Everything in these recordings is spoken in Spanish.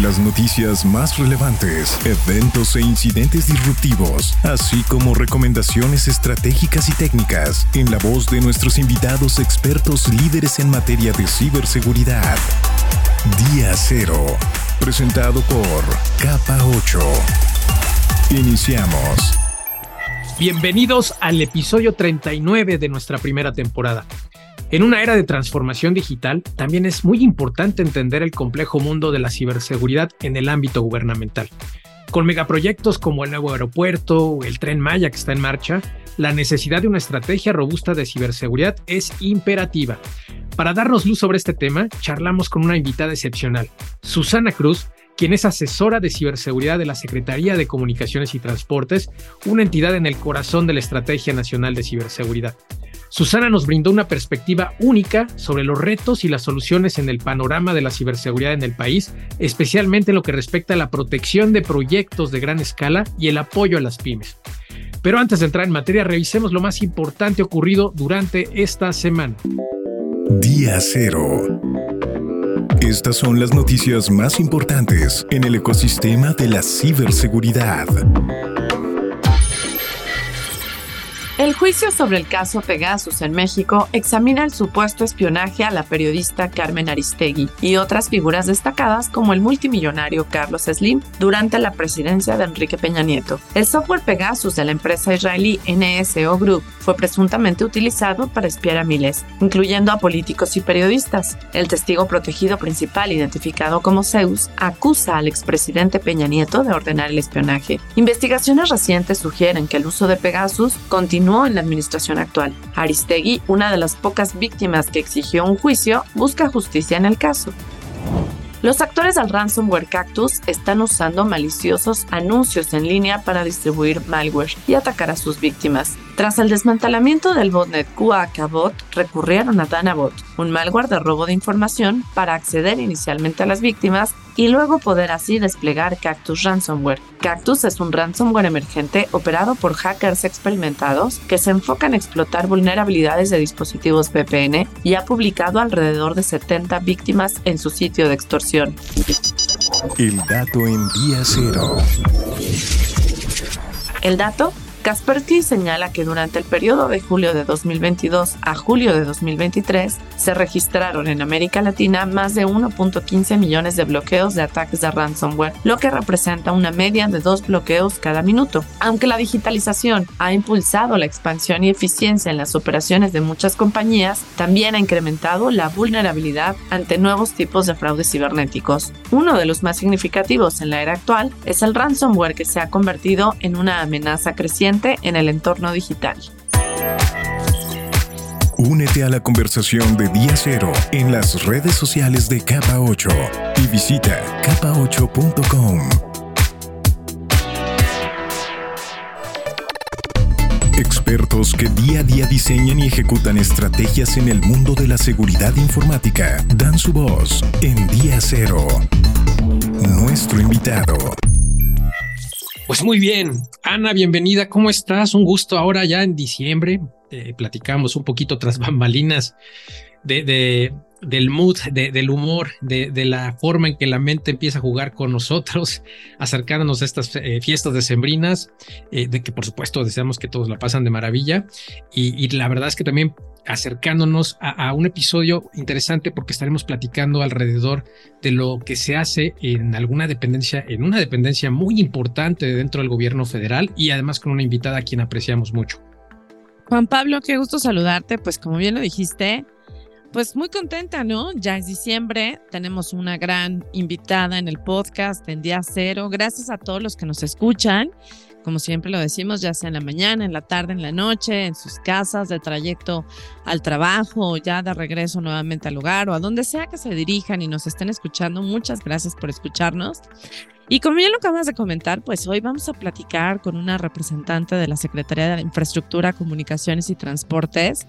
Las noticias más relevantes, eventos e incidentes disruptivos, así como recomendaciones estratégicas y técnicas en la voz de nuestros invitados expertos líderes en materia de ciberseguridad. Día Cero, presentado por Capa 8. Iniciamos. Bienvenidos al episodio 39 de nuestra primera temporada. En una era de transformación digital, también es muy importante entender el complejo mundo de la ciberseguridad en el ámbito gubernamental. Con megaproyectos como el nuevo aeropuerto o el tren Maya que está en marcha, la necesidad de una estrategia robusta de ciberseguridad es imperativa. Para darnos luz sobre este tema, charlamos con una invitada excepcional, Susana Cruz, quien es asesora de ciberseguridad de la Secretaría de Comunicaciones y Transportes, una entidad en el corazón de la Estrategia Nacional de Ciberseguridad. Susana nos brindó una perspectiva única sobre los retos y las soluciones en el panorama de la ciberseguridad en el país, especialmente en lo que respecta a la protección de proyectos de gran escala y el apoyo a las pymes. Pero antes de entrar en materia, revisemos lo más importante ocurrido durante esta semana. Día Cero. Estas son las noticias más importantes en el ecosistema de la ciberseguridad. El juicio sobre el caso Pegasus en México examina el supuesto espionaje a la periodista Carmen Aristegui y otras figuras destacadas como el multimillonario Carlos Slim durante la presidencia de Enrique Peña Nieto. El software Pegasus de la empresa israelí NSO Group fue presuntamente utilizado para espiar a miles, incluyendo a políticos y periodistas. El testigo protegido principal, identificado como Zeus, acusa al expresidente Peña Nieto de ordenar el espionaje. Investigaciones recientes sugieren que el uso de Pegasus continúa en la administración actual. Aristegui, una de las pocas víctimas que exigió un juicio, busca justicia en el caso. Los actores del ransomware Cactus están usando maliciosos anuncios en línea para distribuir malware y atacar a sus víctimas. Tras el desmantelamiento del botnet QAKBot, recurrieron a Danabot, un malware de robo de información para acceder inicialmente a las víctimas y luego poder así desplegar Cactus Ransomware. Cactus es un ransomware emergente operado por hackers experimentados que se enfocan en explotar vulnerabilidades de dispositivos VPN y ha publicado alrededor de 70 víctimas en su sitio de extorsión. El dato en día cero. El dato Kaspersky señala que durante el periodo de julio de 2022 a julio de 2023 se registraron en América Latina más de 1.15 millones de bloqueos de ataques de ransomware, lo que representa una media de dos bloqueos cada minuto. Aunque la digitalización ha impulsado la expansión y eficiencia en las operaciones de muchas compañías, también ha incrementado la vulnerabilidad ante nuevos tipos de fraudes cibernéticos. Uno de los más significativos en la era actual es el ransomware que se ha convertido en una amenaza creciente en el entorno digital. Únete a la conversación de Día Cero en las redes sociales de Capa 8 y visita capa8.com. Expertos que día a día diseñan y ejecutan estrategias en el mundo de la seguridad informática dan su voz en Día Cero. Nuestro invitado. Pues muy bien, Ana, bienvenida, ¿cómo estás? Un gusto ahora ya en diciembre. Eh, platicamos un poquito tras bambalinas de, del mood, del humor, de, la forma en que la mente empieza a jugar con nosotros, acercándonos a estas eh, fiestas decembrinas, eh, de que por supuesto deseamos que todos la pasan de maravilla. y la verdad es que también acercándonos a, un episodio interesante porque estaremos platicando alrededor de lo que se hace en alguna dependencia, en una dependencia muy importante dentro del gobierno federal y además con una invitada a quien apreciamos mucho. Juan Pablo, qué gusto saludarte. Pues como bien lo dijiste, pues muy contenta, ¿no? Ya es diciembre, tenemos una gran invitada en el podcast en día cero. Gracias a todos los que nos escuchan como siempre lo decimos, ya sea en la mañana, en la tarde, en la noche, en sus casas, de trayecto al trabajo, ya de regreso nuevamente al hogar o a donde sea que se dirijan y nos estén escuchando. Muchas gracias por escucharnos. Y como ya lo acabas de comentar, pues hoy vamos a platicar con una representante de la Secretaría de Infraestructura, Comunicaciones y Transportes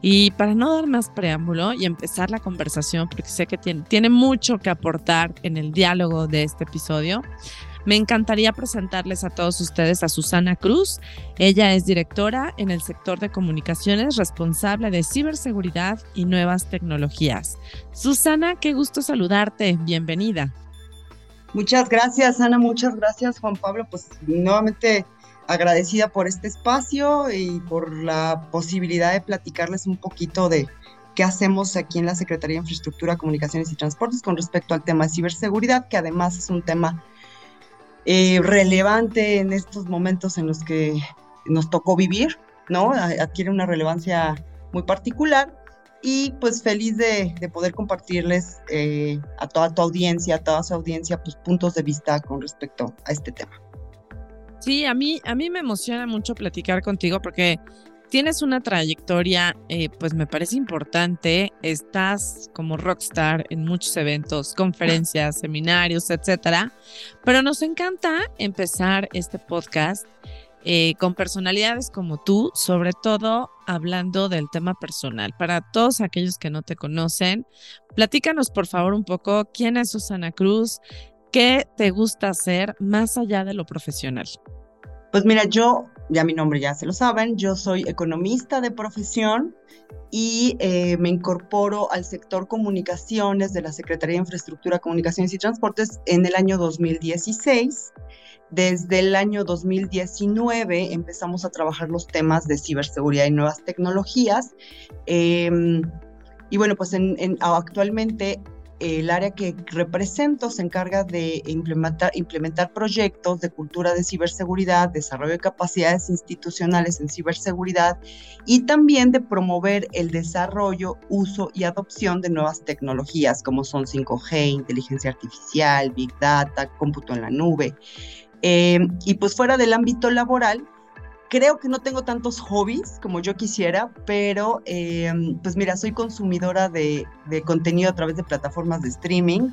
Y para no dar más preámbulo y empezar la conversación, porque sé que tiene, mucho que aportar en el diálogo de este episodio, me encantaría presentarles a todos ustedes a Susana Cruz. Ella es directora en el sector de comunicaciones, responsable de ciberseguridad y nuevas tecnologías. Susana, qué gusto saludarte. Bienvenida. Muchas gracias, Ana. Muchas gracias, Juan Pablo. Pues nuevamente agradecida por este espacio y por la posibilidad de platicarles un poquito de qué hacemos aquí en la Secretaría de Infraestructura, Comunicaciones y Transportes con respecto al tema de ciberseguridad, que además es un tema eh, relevante en estos momentos en los que nos tocó vivir, ¿no? Adquiere una relevancia muy particular y pues feliz de, poder compartirles eh, a toda tu audiencia, a toda su audiencia, pues puntos de vista con respecto a este tema. Sí, a mí, a mí me emociona mucho platicar contigo porque tienes una trayectoria, eh, pues me parece importante. Estás como rockstar en muchos eventos, conferencias, seminarios, etcétera. Pero nos encanta empezar este podcast eh, con personalidades como tú, sobre todo hablando del tema personal. Para todos aquellos que no te conocen, platícanos por favor un poco quién es Susana Cruz, qué te gusta hacer más allá de lo profesional. Pues mira, yo ya mi nombre ya se lo saben, yo soy economista de profesión y eh, me incorporo al sector comunicaciones de la Secretaría de Infraestructura, Comunicaciones y Transportes en el año 2016. Desde el año 2019 empezamos a trabajar los temas de ciberseguridad y nuevas tecnologías. Em, y bueno, pues actualmente el área que represento se encarga de implementar, proyectos de cultura de ciberseguridad, desarrollo de capacidades institucionales en ciberseguridad y también de promover el desarrollo, uso y adopción de nuevas tecnologías como son 5G, inteligencia artificial, Big Data, cómputo en la nube. Eh, y pues fuera del ámbito laboral, Creo que no tengo tantos hobbies como yo quisiera, pero eh, pues mira, soy consumidora de, contenido a través de plataformas de streaming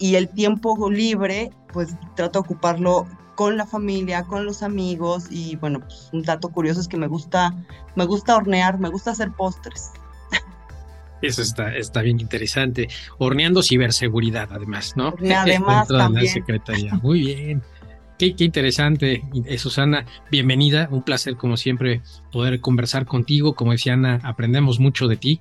y el tiempo libre pues trato de ocuparlo con la familia, con los amigos y bueno, pues un dato curioso es que me gusta, me gusta hornear, me gusta hacer postres. Eso está, está bien interesante. Horneando ciberseguridad, además, ¿no? Además, también. La Secretaría. Muy bien. Qué, interesante, eh, Susana. Bienvenida. Un placer, como siempre, poder conversar contigo. Como decía Ana, aprendemos mucho de ti.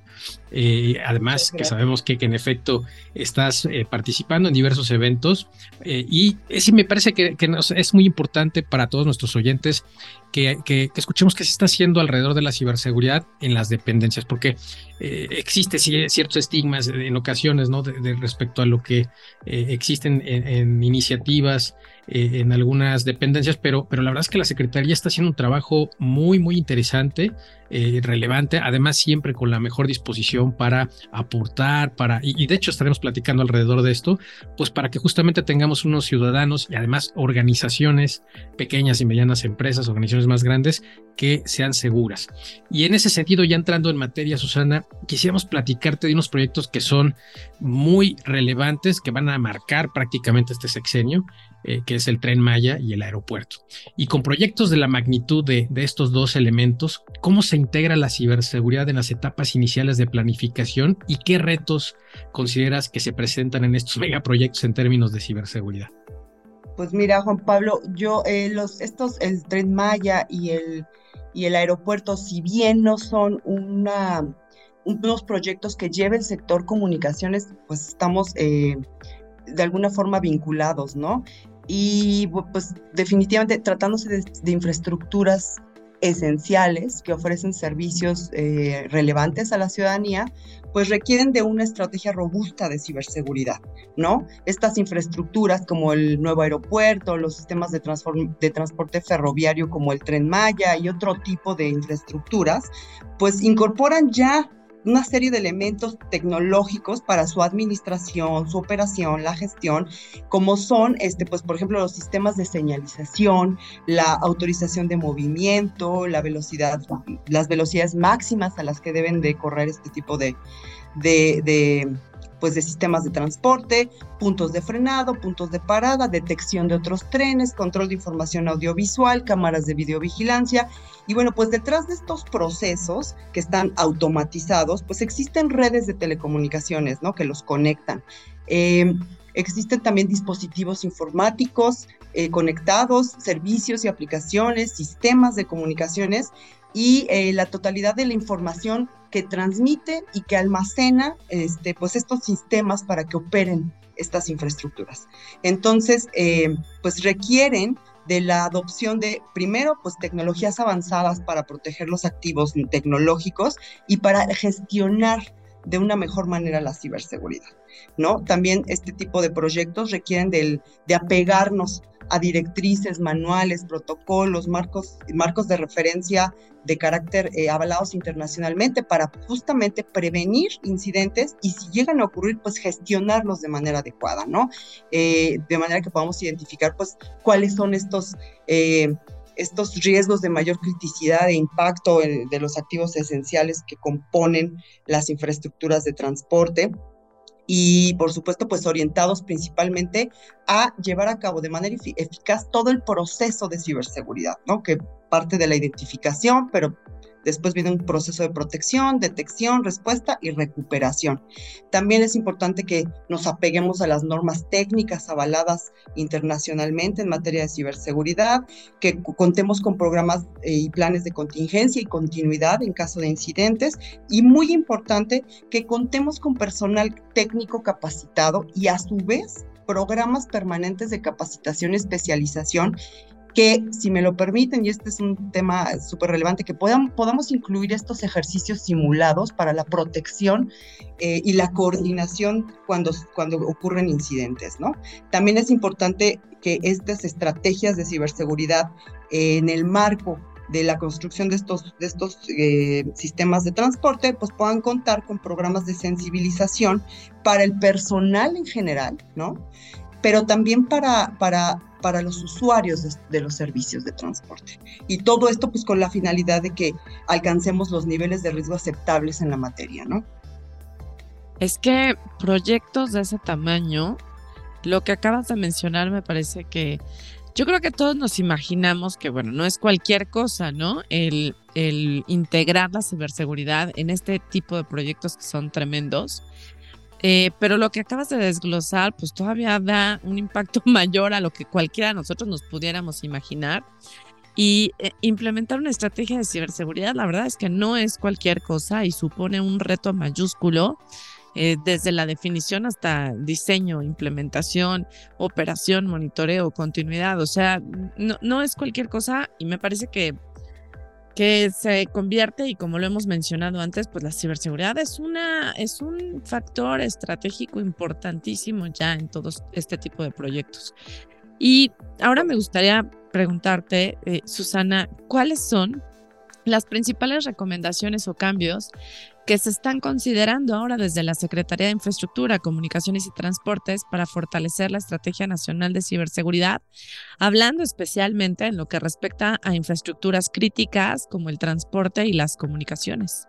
Eh, además, que sabemos que, en efecto estás eh, participando en diversos eventos. y sí me parece que, es muy importante para todos nuestros oyentes que, escuchemos qué se está haciendo alrededor de la ciberseguridad en las dependencias, porque existe ciertos estigmas en ocasiones, ¿no? De, respecto a lo que existen en iniciativas eh, en algunas dependencias, pero, pero la verdad es que la Secretaría está haciendo un trabajo muy, muy interesante, eh, relevante, además siempre con la mejor disposición para aportar, para, y, de hecho estaremos platicando alrededor de esto, pues para que justamente tengamos unos ciudadanos y además organizaciones, pequeñas y medianas empresas, organizaciones más grandes, que sean seguras. Y en ese sentido, ya entrando en materia, Susana, quisiéramos platicarte de unos proyectos que son muy relevantes, que van a marcar prácticamente este sexenio eh, que es el tren Maya y el aeropuerto. Y con proyectos de la magnitud de, estos dos elementos, ¿cómo se integra la ciberseguridad en las etapas iniciales de planificación y qué retos consideras que se presentan en estos megaproyectos en términos de ciberseguridad? Pues mira, Juan Pablo, yo eh, los estos el tren Maya y el y el aeropuerto, si bien no son una unos proyectos que lleve el sector comunicaciones, pues estamos eh, de alguna forma vinculados, ¿no? y pues definitivamente tratándose de, infraestructuras esenciales que ofrecen servicios eh, relevantes a la ciudadanía, pues requieren de una estrategia robusta de ciberseguridad, ¿no? Estas infraestructuras como el nuevo aeropuerto, los sistemas de, de transporte ferroviario como el tren Maya y otro tipo de infraestructuras, pues incorporan ya una serie de elementos tecnológicos para su administración, su operación, la gestión, como son, este, pues, por ejemplo, los sistemas de señalización, la autorización de movimiento, la velocidad, las velocidades máximas a las que deben de correr este tipo de, de pues de sistemas de transporte, puntos de frenado, puntos de parada, detección de otros trenes, control de información audiovisual, cámaras de videovigilancia. Y bueno, pues detrás de estos procesos que están automatizados, pues existen redes de telecomunicaciones, ¿no? Que los conectan. Eh, existen también dispositivos informáticos eh, conectados, servicios y aplicaciones, sistemas de comunicaciones y eh, la totalidad de la información que transmite y que almacena este, pues estos sistemas para que operen estas infraestructuras. Entonces, eh, pues requieren de la adopción de, primero, pues tecnologías avanzadas para proteger los activos tecnológicos y para gestionar de una mejor manera la ciberseguridad, ¿no? También este tipo de proyectos requieren del, de apegarnos a directrices, manuales, protocolos, marcos, marcos de referencia de carácter eh, avalados internacionalmente para justamente prevenir incidentes y si llegan a ocurrir, pues gestionarlos de manera adecuada, ¿no? Eh, de manera que podamos identificar, pues, cuáles son estos... Eh, estos riesgos de mayor criticidad e impacto de los activos esenciales que componen las infraestructuras de transporte y por supuesto pues orientados principalmente a llevar a cabo de manera eficaz todo el proceso de ciberseguridad, ¿no? Que parte de la identificación, pero Después viene un proceso de protección, detección, respuesta y recuperación. También es importante que nos apeguemos a las normas técnicas avaladas internacionalmente en materia de ciberseguridad, que contemos con programas eh, y planes de contingencia y continuidad en caso de incidentes y muy importante que contemos con personal técnico capacitado y a su vez programas permanentes de capacitación y especialización que, si me lo permiten, y este es un tema súper relevante, que podamos incluir estos ejercicios simulados para la protección eh, y la coordinación cuando, cuando ocurren incidentes, ¿no? También es importante que estas estrategias de ciberseguridad eh, en el marco de la construcción de estos, de estos eh, sistemas de transporte, pues puedan contar con programas de sensibilización para el personal en general, ¿no? Pero también para, para para los usuarios de, los servicios de transporte. Y todo esto pues con la finalidad de que alcancemos los niveles de riesgo aceptables en la materia, ¿no? Es que proyectos de ese tamaño, lo que acabas de mencionar me parece que yo creo que todos nos imaginamos que, bueno, no es cualquier cosa, ¿no? El, el integrar la ciberseguridad en este tipo de proyectos que son tremendos. Eh, pero lo que acabas de desglosar, pues todavía da un impacto mayor a lo que cualquiera de nosotros nos pudiéramos imaginar. Y eh, implementar una estrategia de ciberseguridad, la verdad es que no es cualquier cosa y supone un reto mayúsculo. Eh, desde la definición hasta diseño, implementación, operación, monitoreo, continuidad. O sea, no, no es cualquier cosa y me parece que que se convierte y como lo hemos mencionado antes, pues la ciberseguridad es una es un factor estratégico importantísimo ya en todos este tipo de proyectos. Y ahora me gustaría preguntarte, eh, Susana, ¿cuáles son las principales recomendaciones o cambios que se están considerando ahora desde la Secretaría de Infraestructura, Comunicaciones y Transportes para fortalecer la Estrategia Nacional de Ciberseguridad, hablando especialmente en lo que respecta a infraestructuras críticas como el transporte y las comunicaciones.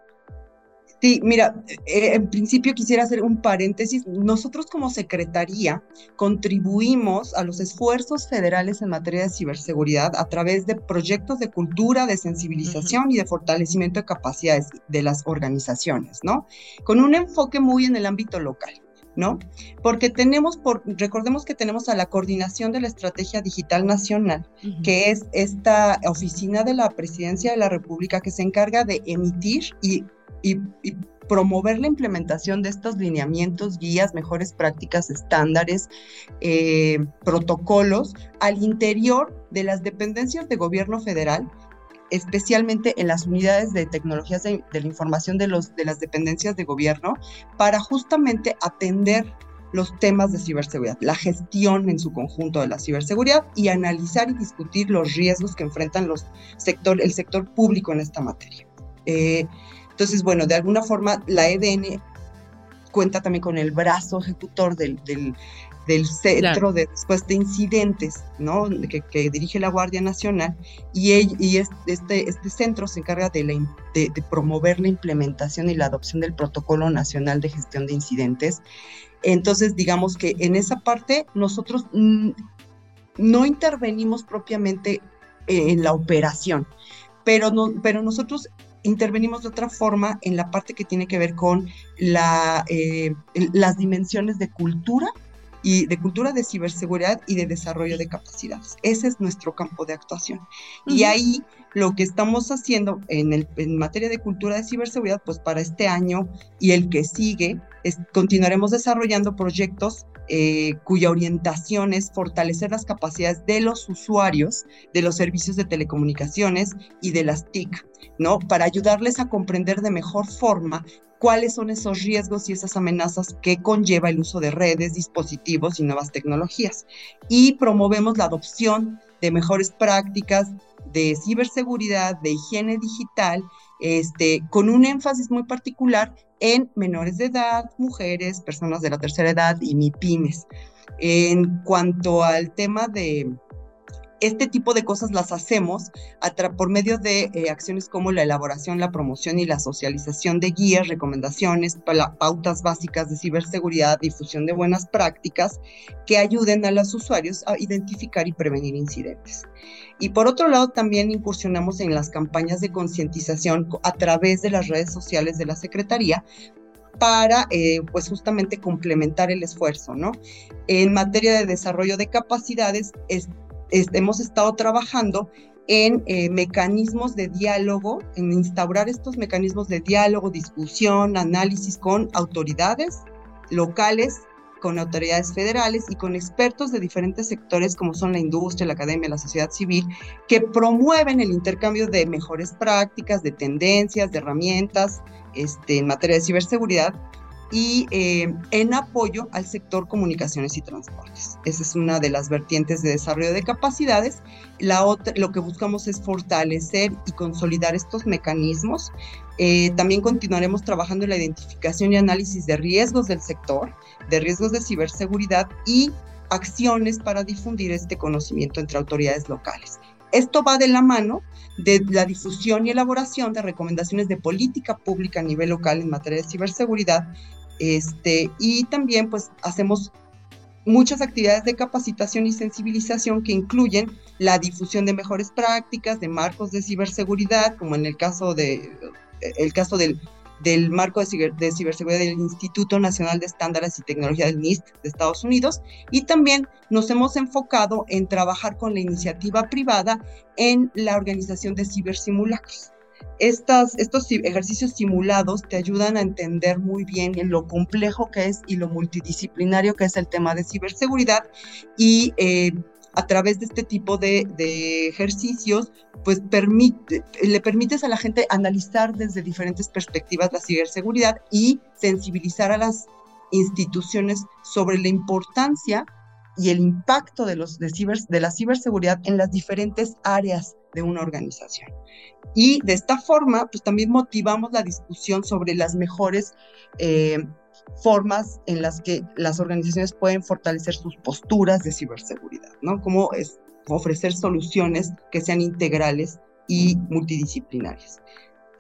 Sí, mira, eh, en principio quisiera hacer un paréntesis. Nosotros como Secretaría contribuimos a los esfuerzos federales en materia de ciberseguridad a través de proyectos de cultura, de sensibilización y de fortalecimiento de capacidades de las organizaciones, ¿no? Con un enfoque muy en el ámbito local. ¿no? Porque tenemos, por, recordemos que tenemos a la coordinación de la Estrategia Digital Nacional, que es esta oficina de la Presidencia de la República que se encarga de emitir y y, promover la implementación de estos lineamientos, guías, mejores prácticas, estándares, eh, protocolos al interior de las dependencias de gobierno federal, especialmente en las unidades de tecnologías de, la información de, los, de las dependencias de gobierno, para justamente atender los temas de ciberseguridad, la gestión en su conjunto de la ciberseguridad y analizar y discutir los riesgos que enfrentan los sector, el sector público en esta materia. Eh, entonces, bueno, de alguna forma la EDN cuenta también con el brazo ejecutor del, del, Centro de Respuesta de Incidentes, ¿no? Que, dirige la Guardia Nacional, y, y este, este centro se encarga de, la, de, promover la implementación y la adopción del Protocolo Nacional de Gestión de Incidentes. Entonces, digamos que en esa parte nosotros no intervenimos propiamente en la operación, pero, no, pero nosotros intervenimos de otra forma en la parte que tiene que ver con la, eh, las dimensiones de cultura y de cultura de ciberseguridad y de desarrollo de capacidades. Ese es nuestro campo de actuación. Y ahí lo que estamos haciendo en, el, en materia de cultura de ciberseguridad, pues para este año y el que sigue, continuaremos desarrollando proyectos eh, cuya orientación es fortalecer las capacidades de los usuarios de los servicios de telecomunicaciones y de las TIC, ¿no? Para ayudarles a comprender de mejor forma cuáles son esos riesgos y esas amenazas que conlleva el uso de redes, dispositivos y nuevas tecnologías. Y promovemos la adopción de mejores prácticas de ciberseguridad, de higiene digital, este, con un énfasis muy particular en menores de edad, mujeres, personas de la tercera edad y MIPIMES. En cuanto al tema de este tipo de cosas las hacemos por medio de eh, acciones como la elaboración, la promoción y la socialización de guías, recomendaciones, pautas básicas de ciberseguridad, difusión de buenas prácticas que ayuden a los usuarios a identificar y prevenir incidentes. Y por otro lado, también incursionamos en las campañas de concientización a través de las redes sociales de la Secretaría para, eh, pues justamente complementar el esfuerzo, ¿no? En materia de desarrollo de capacidades, hemos estado trabajando en eh, mecanismos de diálogo, en instaurar estos mecanismos de diálogo, discusión, análisis con autoridades locales, con autoridades federales y con expertos de diferentes sectores como son la industria, la academia, la sociedad civil, que promueven el intercambio de mejores prácticas, de tendencias, de herramientas este, en materia de ciberseguridad y eh, en apoyo al sector comunicaciones y transportes. Esa es una de las vertientes de desarrollo de capacidades. La otra, lo que buscamos es fortalecer y consolidar estos mecanismos. Eh, también continuaremos trabajando en la identificación y análisis de riesgos del sector, de riesgos de ciberseguridad y acciones para difundir este conocimiento entre autoridades locales. Esto va de la mano de la difusión y elaboración de recomendaciones de política pública a nivel local en materia de ciberseguridad este, y también pues hacemos muchas actividades de capacitación y sensibilización que incluyen la difusión de mejores prácticas, de marcos de ciberseguridad, como en el caso, de, el caso del, marco de, de, ciberseguridad del Instituto Nacional de Estándares y Tecnología del NIST de Estados Unidos. Y también nos hemos enfocado en trabajar con la iniciativa privada en la organización de cibersimulacros estos ejercicios simulados te ayudan a entender muy bien lo complejo que es y lo multidisciplinario que es el tema de ciberseguridad y eh, a través de este tipo de, ejercicios, pues permite, le permites a la gente analizar desde diferentes perspectivas la ciberseguridad y sensibilizar a las instituciones sobre la importancia y el impacto de, los, de, de la ciberseguridad en las diferentes áreas de una organización. Y de esta forma, pues también motivamos la discusión sobre las mejores eh, formas en las que las organizaciones pueden fortalecer sus posturas de ciberseguridad, ¿no? Cómo es ofrecer soluciones que sean integrales y multidisciplinarias.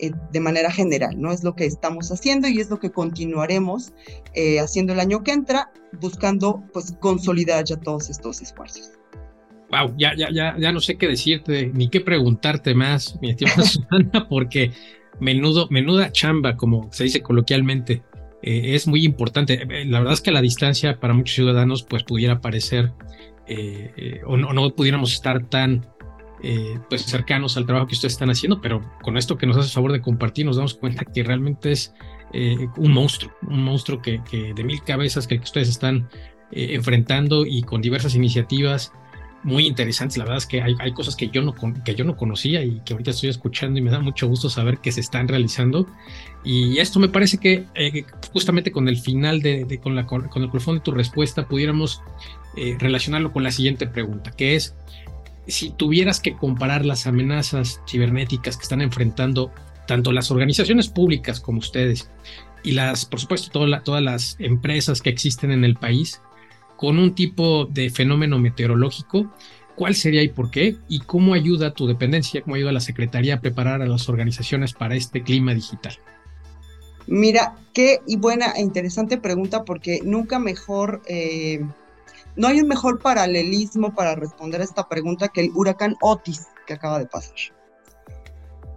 Eh, de manera general, ¿no? Es lo que estamos haciendo y es lo que continuaremos eh, haciendo el año que entra, buscando pues consolidar ya todos estos esfuerzos. Wow, ya, ya, ya, ya no sé qué decirte ni qué preguntarte más, mi estimada Susana, porque menudo, menuda chamba, como se dice coloquialmente, eh, es muy importante. La verdad es que la distancia para muchos ciudadanos pues pudiera parecer o, no, no, pudiéramos estar tan eh, pues cercanos al trabajo que ustedes están haciendo, pero con esto que nos hace favor de compartir nos damos cuenta que realmente es eh, un monstruo, un monstruo que, de mil cabezas que, ustedes están eh, enfrentando y con diversas iniciativas muy interesantes. La verdad es que hay, hay, cosas que yo, no, que yo no conocía y que ahorita estoy escuchando y me da mucho gusto saber que se están realizando. Y esto me parece que justamente con el final de, con, la, con el colofón de tu respuesta pudiéramos relacionarlo con la siguiente pregunta, que es si tuvieras que comparar las amenazas cibernéticas que están enfrentando tanto las organizaciones públicas como ustedes y las, por supuesto, todas las empresas que existen en el país con un tipo de fenómeno meteorológico, ¿cuál sería y por qué? ¿Y cómo ayuda tu dependencia, cómo ayuda la Secretaría a preparar a las organizaciones para este clima digital? Mira, qué y buena e interesante pregunta porque nunca mejor, eh, no hay un mejor paralelismo para responder a esta pregunta que el huracán Otis que acaba de pasar.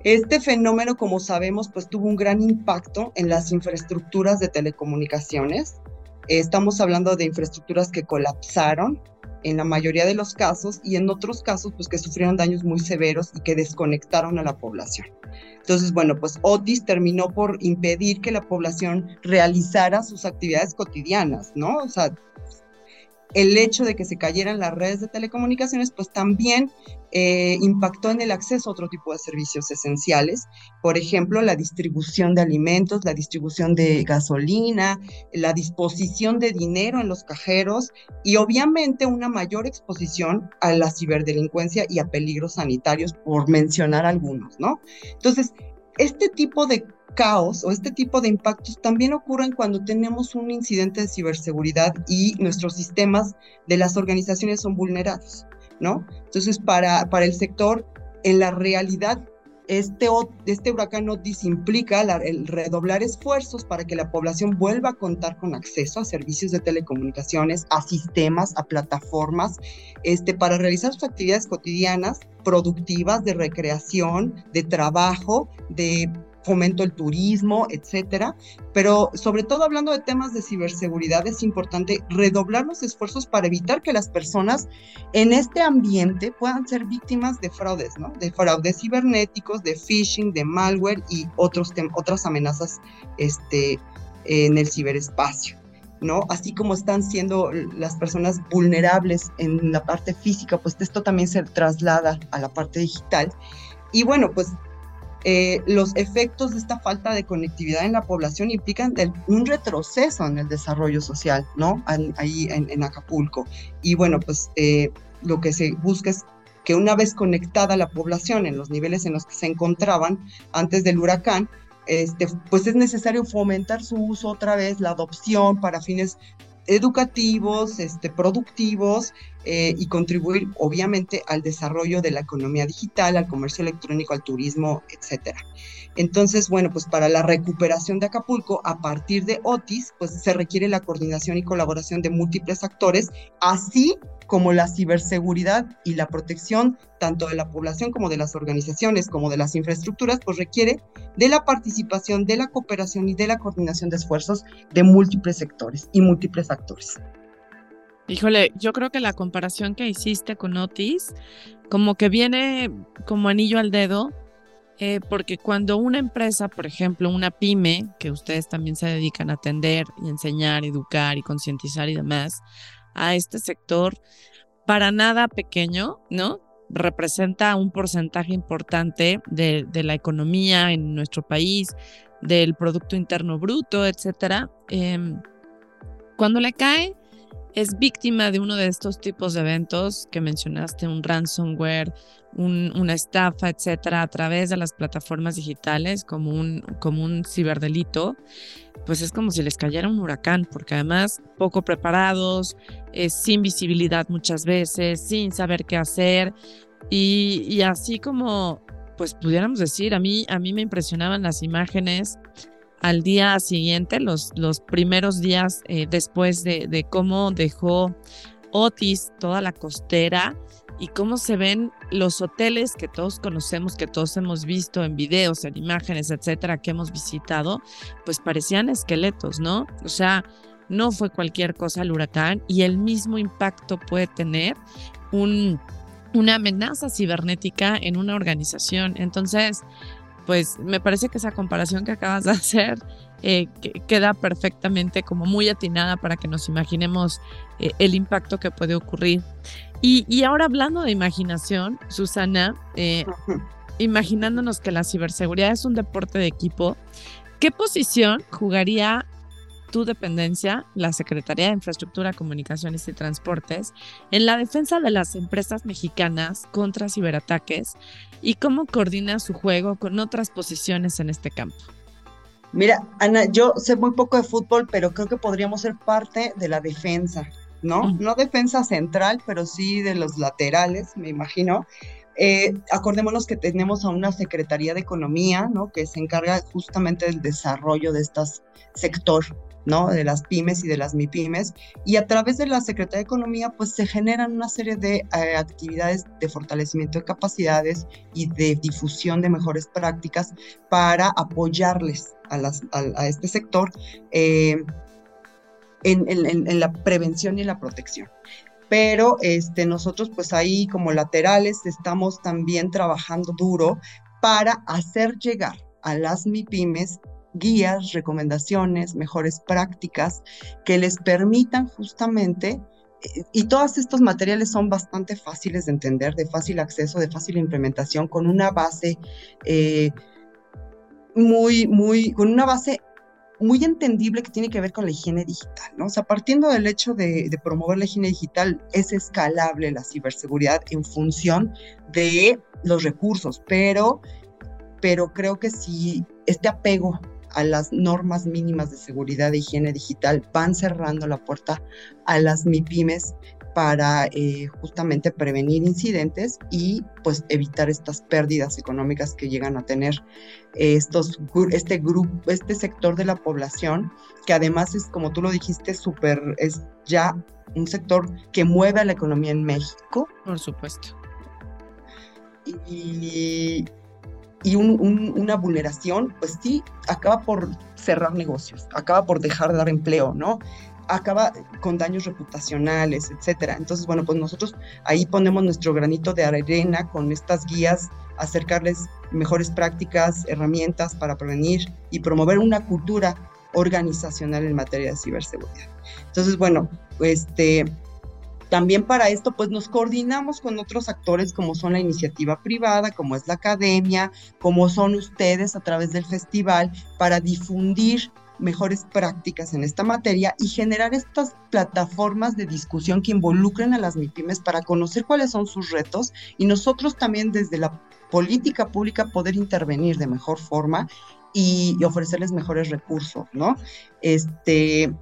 Este fenómeno, como sabemos, pues tuvo un gran impacto en las infraestructuras de telecomunicaciones. Estamos hablando de infraestructuras que colapsaron en la mayoría de los casos y en otros casos, pues que sufrieron daños muy severos y que desconectaron a la población. Entonces, bueno, pues Otis terminó por impedir que la población realizara sus actividades cotidianas, ¿no? O sea, el hecho de que se cayeran las redes de telecomunicaciones, pues también eh, impactó en el acceso a otro tipo de servicios esenciales, por ejemplo, la distribución de alimentos, la distribución de gasolina, la disposición de dinero en los cajeros y obviamente una mayor exposición a la ciberdelincuencia y a peligros sanitarios, por mencionar algunos, ¿no? Entonces, este tipo de caos o este tipo de impactos también ocurren cuando tenemos un incidente de ciberseguridad y nuestros sistemas de las organizaciones son vulnerados, ¿no? Entonces, para, para el sector, en la realidad, este, este huracán Otis implica el redoblar esfuerzos para que la población vuelva a contar con acceso a servicios de telecomunicaciones, a sistemas, a plataformas, este, para realizar sus actividades cotidianas, productivas, de recreación, de trabajo, de fomento el turismo, etcétera. Pero sobre todo hablando de temas de ciberseguridad, es importante redoblar los esfuerzos para evitar que las personas en este ambiente puedan ser víctimas de fraudes, ¿no? De fraudes cibernéticos, de phishing, de malware y otros otras amenazas este, en el ciberespacio. ¿no? Así como están siendo las personas vulnerables en la parte física, pues esto también se traslada a la parte digital. Y bueno, pues eh, los efectos de esta falta de conectividad en la población implican un retroceso en el desarrollo social, ¿no? Ahí en, Acapulco. Y bueno, pues eh, lo que se busca es que una vez conectada la población en los niveles en los que se encontraban antes del huracán, este, pues es necesario fomentar su uso otra vez, la adopción para fines educativos, este, productivos eh, y contribuir obviamente al desarrollo de la economía digital, al comercio electrónico, al turismo, etcétera. Entonces, bueno, pues para la recuperación de Acapulco, a partir de Otis, pues se requiere la coordinación y colaboración de múltiples actores, así como la ciberseguridad y la protección tanto de la población como de las organizaciones, como de las infraestructuras, pues requiere de la participación, de la cooperación y de la coordinación de esfuerzos de múltiples sectores y múltiples actores. Híjole, yo creo que la comparación que hiciste con Otis, como que viene como anillo al dedo, eh, porque cuando una empresa, por ejemplo, una pyme, que ustedes también se dedican a atender y enseñar, educar y concientizar y demás, a este sector para nada pequeño, ¿no? Representa un porcentaje importante de, la economía en nuestro país, del Producto Interno Bruto, etcétera. Em, cuando le cae, es víctima de uno de estos tipos de eventos que mencionaste, un ransomware, una estafa, etcétera, a través de las plataformas digitales como un, como un ciberdelito, pues es como si les cayera un huracán, porque además poco preparados, sin visibilidad muchas veces, sin saber qué hacer, y, así como, pues pudiéramos decir, a mí, a mí me impresionaban las imágenes al día siguiente, los, los primeros días eh, después de, cómo dejó Otis toda la costera y cómo se ven los hoteles que todos conocemos, que todos hemos visto en videos, en imágenes, etcétera, que hemos visitado, pues parecían esqueletos, ¿no? O sea, no fue cualquier cosa el huracán y el mismo impacto puede tener un, una amenaza cibernética en una organización. Entonces, pues me parece que esa comparación que acabas de hacer eh, queda perfectamente como muy atinada para que nos imaginemos eh, el impacto que puede ocurrir. Y, ahora hablando de imaginación, Susana, eh, imaginándonos que la ciberseguridad es un deporte de equipo, ¿qué posición jugaría tu dependencia, la Secretaría de Infraestructura, Comunicaciones y Transportes, en la defensa de las empresas mexicanas contra ciberataques y cómo coordina su juego con otras posiciones en este campo? Mira, Ana, yo sé muy poco de fútbol, pero creo que podríamos ser parte de la defensa, ¿no? No defensa central, pero sí de los laterales, me imagino. Eh, acordémonos que tenemos a una Secretaría de Economía, ¿no? Que se encarga justamente del desarrollo de este sector, ¿no? De las pymes y de las MIPYMES. Y a través de la Secretaría de Economía, pues se generan una serie de eh, actividades de fortalecimiento de capacidades y de difusión de mejores prácticas para apoyarles a, las, a, este sector eh, en, en, la prevención y la protección pero este, nosotros pues ahí como laterales estamos también trabajando duro para hacer llegar a las MIPIMES guías, recomendaciones, mejores prácticas que les permitan justamente, y todos estos materiales son bastante fáciles de entender, de fácil acceso, de fácil implementación, con una base eh, muy, muy, con una base muy entendible que tiene que ver con la higiene digital, ¿no? O sea, partiendo del hecho de, de, promover la higiene digital, es escalable la ciberseguridad en función de los recursos, pero, pero creo que si este apego a las normas mínimas de seguridad e higiene digital van cerrando la puerta a las MIPIMES para eh, justamente prevenir incidentes y pues evitar estas pérdidas económicas que llegan a tener estos, este grupo, este sector de la población, que además es, como tú lo dijiste, súper, es ya un sector que mueve a la economía en México. Por supuesto. Y, y una vulneración, pues sí, acaba por cerrar negocios, acaba por dejar de dar empleo, ¿no? acaba con daños reputacionales, etcétera. Entonces, bueno, pues nosotros ahí ponemos nuestro granito de arena con estas guías, acercarles mejores prácticas, herramientas para prevenir y promover una cultura organizacional en materia de ciberseguridad. Entonces, bueno, este también para esto, pues nos coordinamos con otros actores como son la iniciativa privada, como es la academia, como son ustedes a través del festival, para difundir mejores prácticas en esta materia y generar estas plataformas de discusión que involucren a las MIPIMES para conocer cuáles son sus retos y nosotros también desde la política pública poder intervenir de mejor forma y, y ofrecerles mejores recursos, ¿no? Este,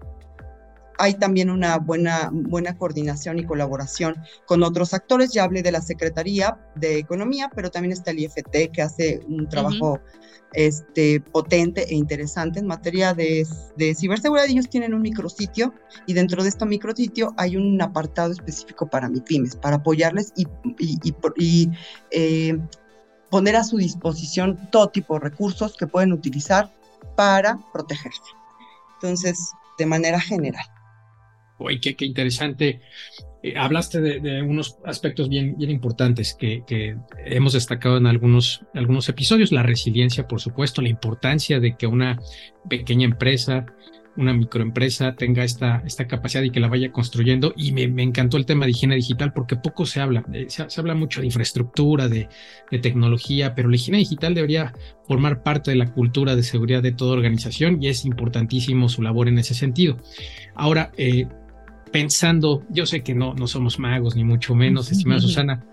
hay también una buena, buena coordinación y colaboración con otros actores. Ya hablé de la Secretaría de Economía, pero también está el IFT que hace un trabajo este, potente e interesante en materia de, de, ciberseguridad. Ellos tienen un micrositio y dentro de este micrositio hay un apartado específico para MIPIMES, para apoyarles y, y, eh, poner a su disposición todo tipo de recursos que pueden utilizar para protegerse. Entonces, de manera general. Uy, qué, interesante. Eh, hablaste de, unos aspectos bien, bien importantes que, hemos destacado en algunos, algunos episodios. La resiliencia, por supuesto, la importancia de que una pequeña empresa, una microempresa tenga esta, esta capacidad y que la vaya construyendo. Y me, encantó el tema de higiene digital porque poco se habla. Eh, se, se, habla mucho de infraestructura, de, de, tecnología, pero la higiene digital debería formar parte de la cultura de seguridad de toda organización y es importantísimo su labor en ese sentido. Ahora, eh, pensando, yo sé que no, no somos magos, ni mucho menos, estimada Susana,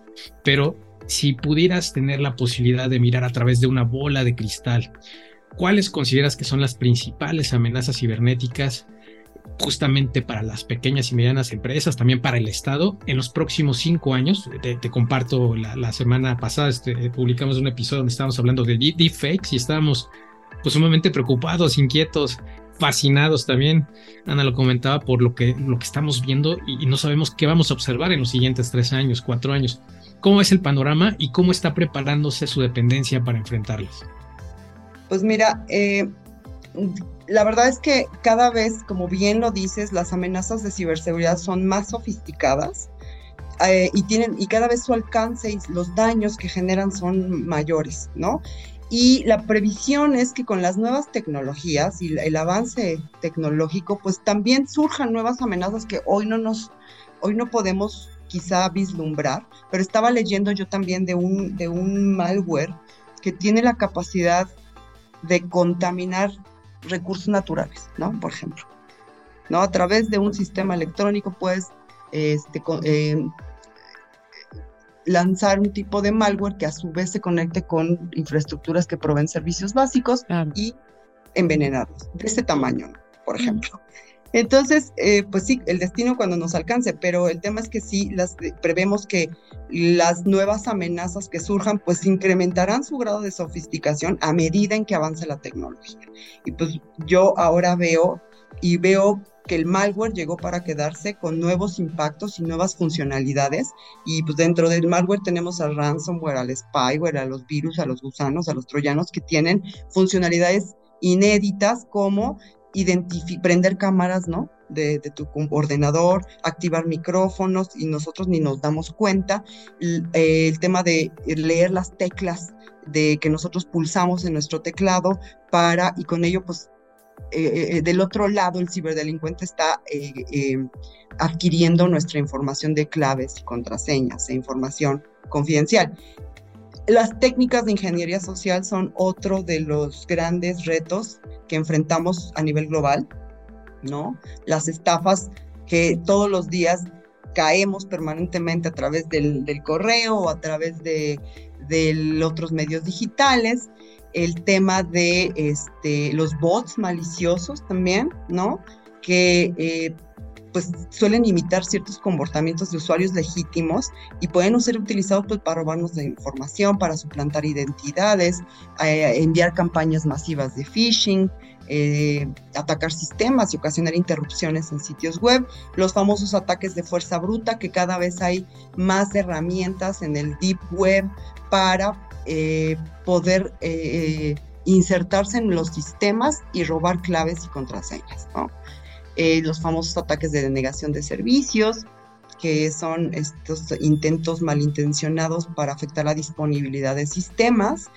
pero si pudieras tener la posibilidad de mirar a través de una bola de cristal, ¿cuáles consideras que son las principales amenazas cibernéticas justamente para las pequeñas y medianas empresas, también para el Estado, en los próximos cinco años? Te, comparto, la, semana pasada este, publicamos un episodio donde estábamos hablando de deepfakes y estábamos pues sumamente preocupados, inquietos, fascinados también. Ana lo comentaba por lo que, lo que estamos viendo y, no sabemos qué vamos a observar en los siguientes tres años, cuatro años. ¿Cómo es el panorama y cómo está preparándose su dependencia para enfrentarlos? Pues mira, eh, la verdad es que cada vez, como bien lo dices, las amenazas de ciberseguridad son más sofisticadas. Eh, y tienen y cada vez su alcance y los daños que generan son mayores, ¿no? Y la previsión es que con las nuevas tecnologías y el avance tecnológico, pues también surjan nuevas amenazas que hoy no nos, hoy no podemos quizá vislumbrar, pero estaba leyendo yo también de un, de un malware que tiene la capacidad de contaminar recursos naturales, ¿no? Por ejemplo, ¿no? A través de un sistema electrónico, pues, este, eh, lanzar un tipo de malware que a su vez se conecte con infraestructuras que proveen servicios básicos y envenenarlos, de ese tamaño, por ejemplo. Entonces, eh, pues sí, el destino cuando nos alcance, pero el tema es que sí, las, prevemos que las nuevas amenazas que surjan, pues incrementarán su grado de sofisticación a medida en que avance la tecnología. Y pues yo ahora veo y veo que el malware llegó para quedarse con nuevos impactos y nuevas funcionalidades. Y pues dentro del malware tenemos al ransomware, al spyware, a los virus, a los gusanos, a los troyanos que tienen funcionalidades inéditas como prender cámaras, ¿no? De, tu ordenador, activar micrófonos y nosotros ni nos damos cuenta. El, el, tema de leer las teclas de que nosotros pulsamos en nuestro teclado para y con ello pues eh, eh, del otro lado el ciberdelincuente está eh, adquiriendo nuestra información de claves y contraseñas e información confidencial. Las técnicas de ingeniería social son otro de los grandes retos que enfrentamos a nivel global, ¿no? Las estafas que todos los días caemos permanentemente a través del, correo o a través de otros medios digitales el tema de este, los bots maliciosos también, ¿no? Que eh, pues suelen imitar ciertos comportamientos de usuarios legítimos y pueden ser utilizados pues, para robarnos de información, para suplantar identidades, enviar campañas masivas de phishing, eh, atacar sistemas y ocasionar interrupciones en sitios web, los famosos ataques de fuerza bruta, que cada vez hay más herramientas en el deep web para eh, poder eh, insertarse en los sistemas y robar claves y contraseñas. Eh, los famosos ataques de denegación de servicios, que son estos intentos malintencionados para afectar la disponibilidad de sistemas.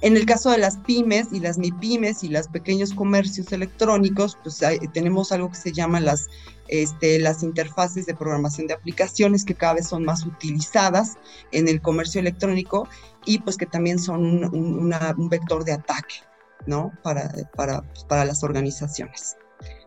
En el caso de las pymes y las MIPYMES y los pequeños comercios electrónicos, pues tenemos algo que se llama las, este, las interfaces de programación de aplicaciones que cada vez son más utilizadas en el comercio electrónico y pues que también son un, vector de ataque, ¿no? Para, para, pues, para las organizaciones.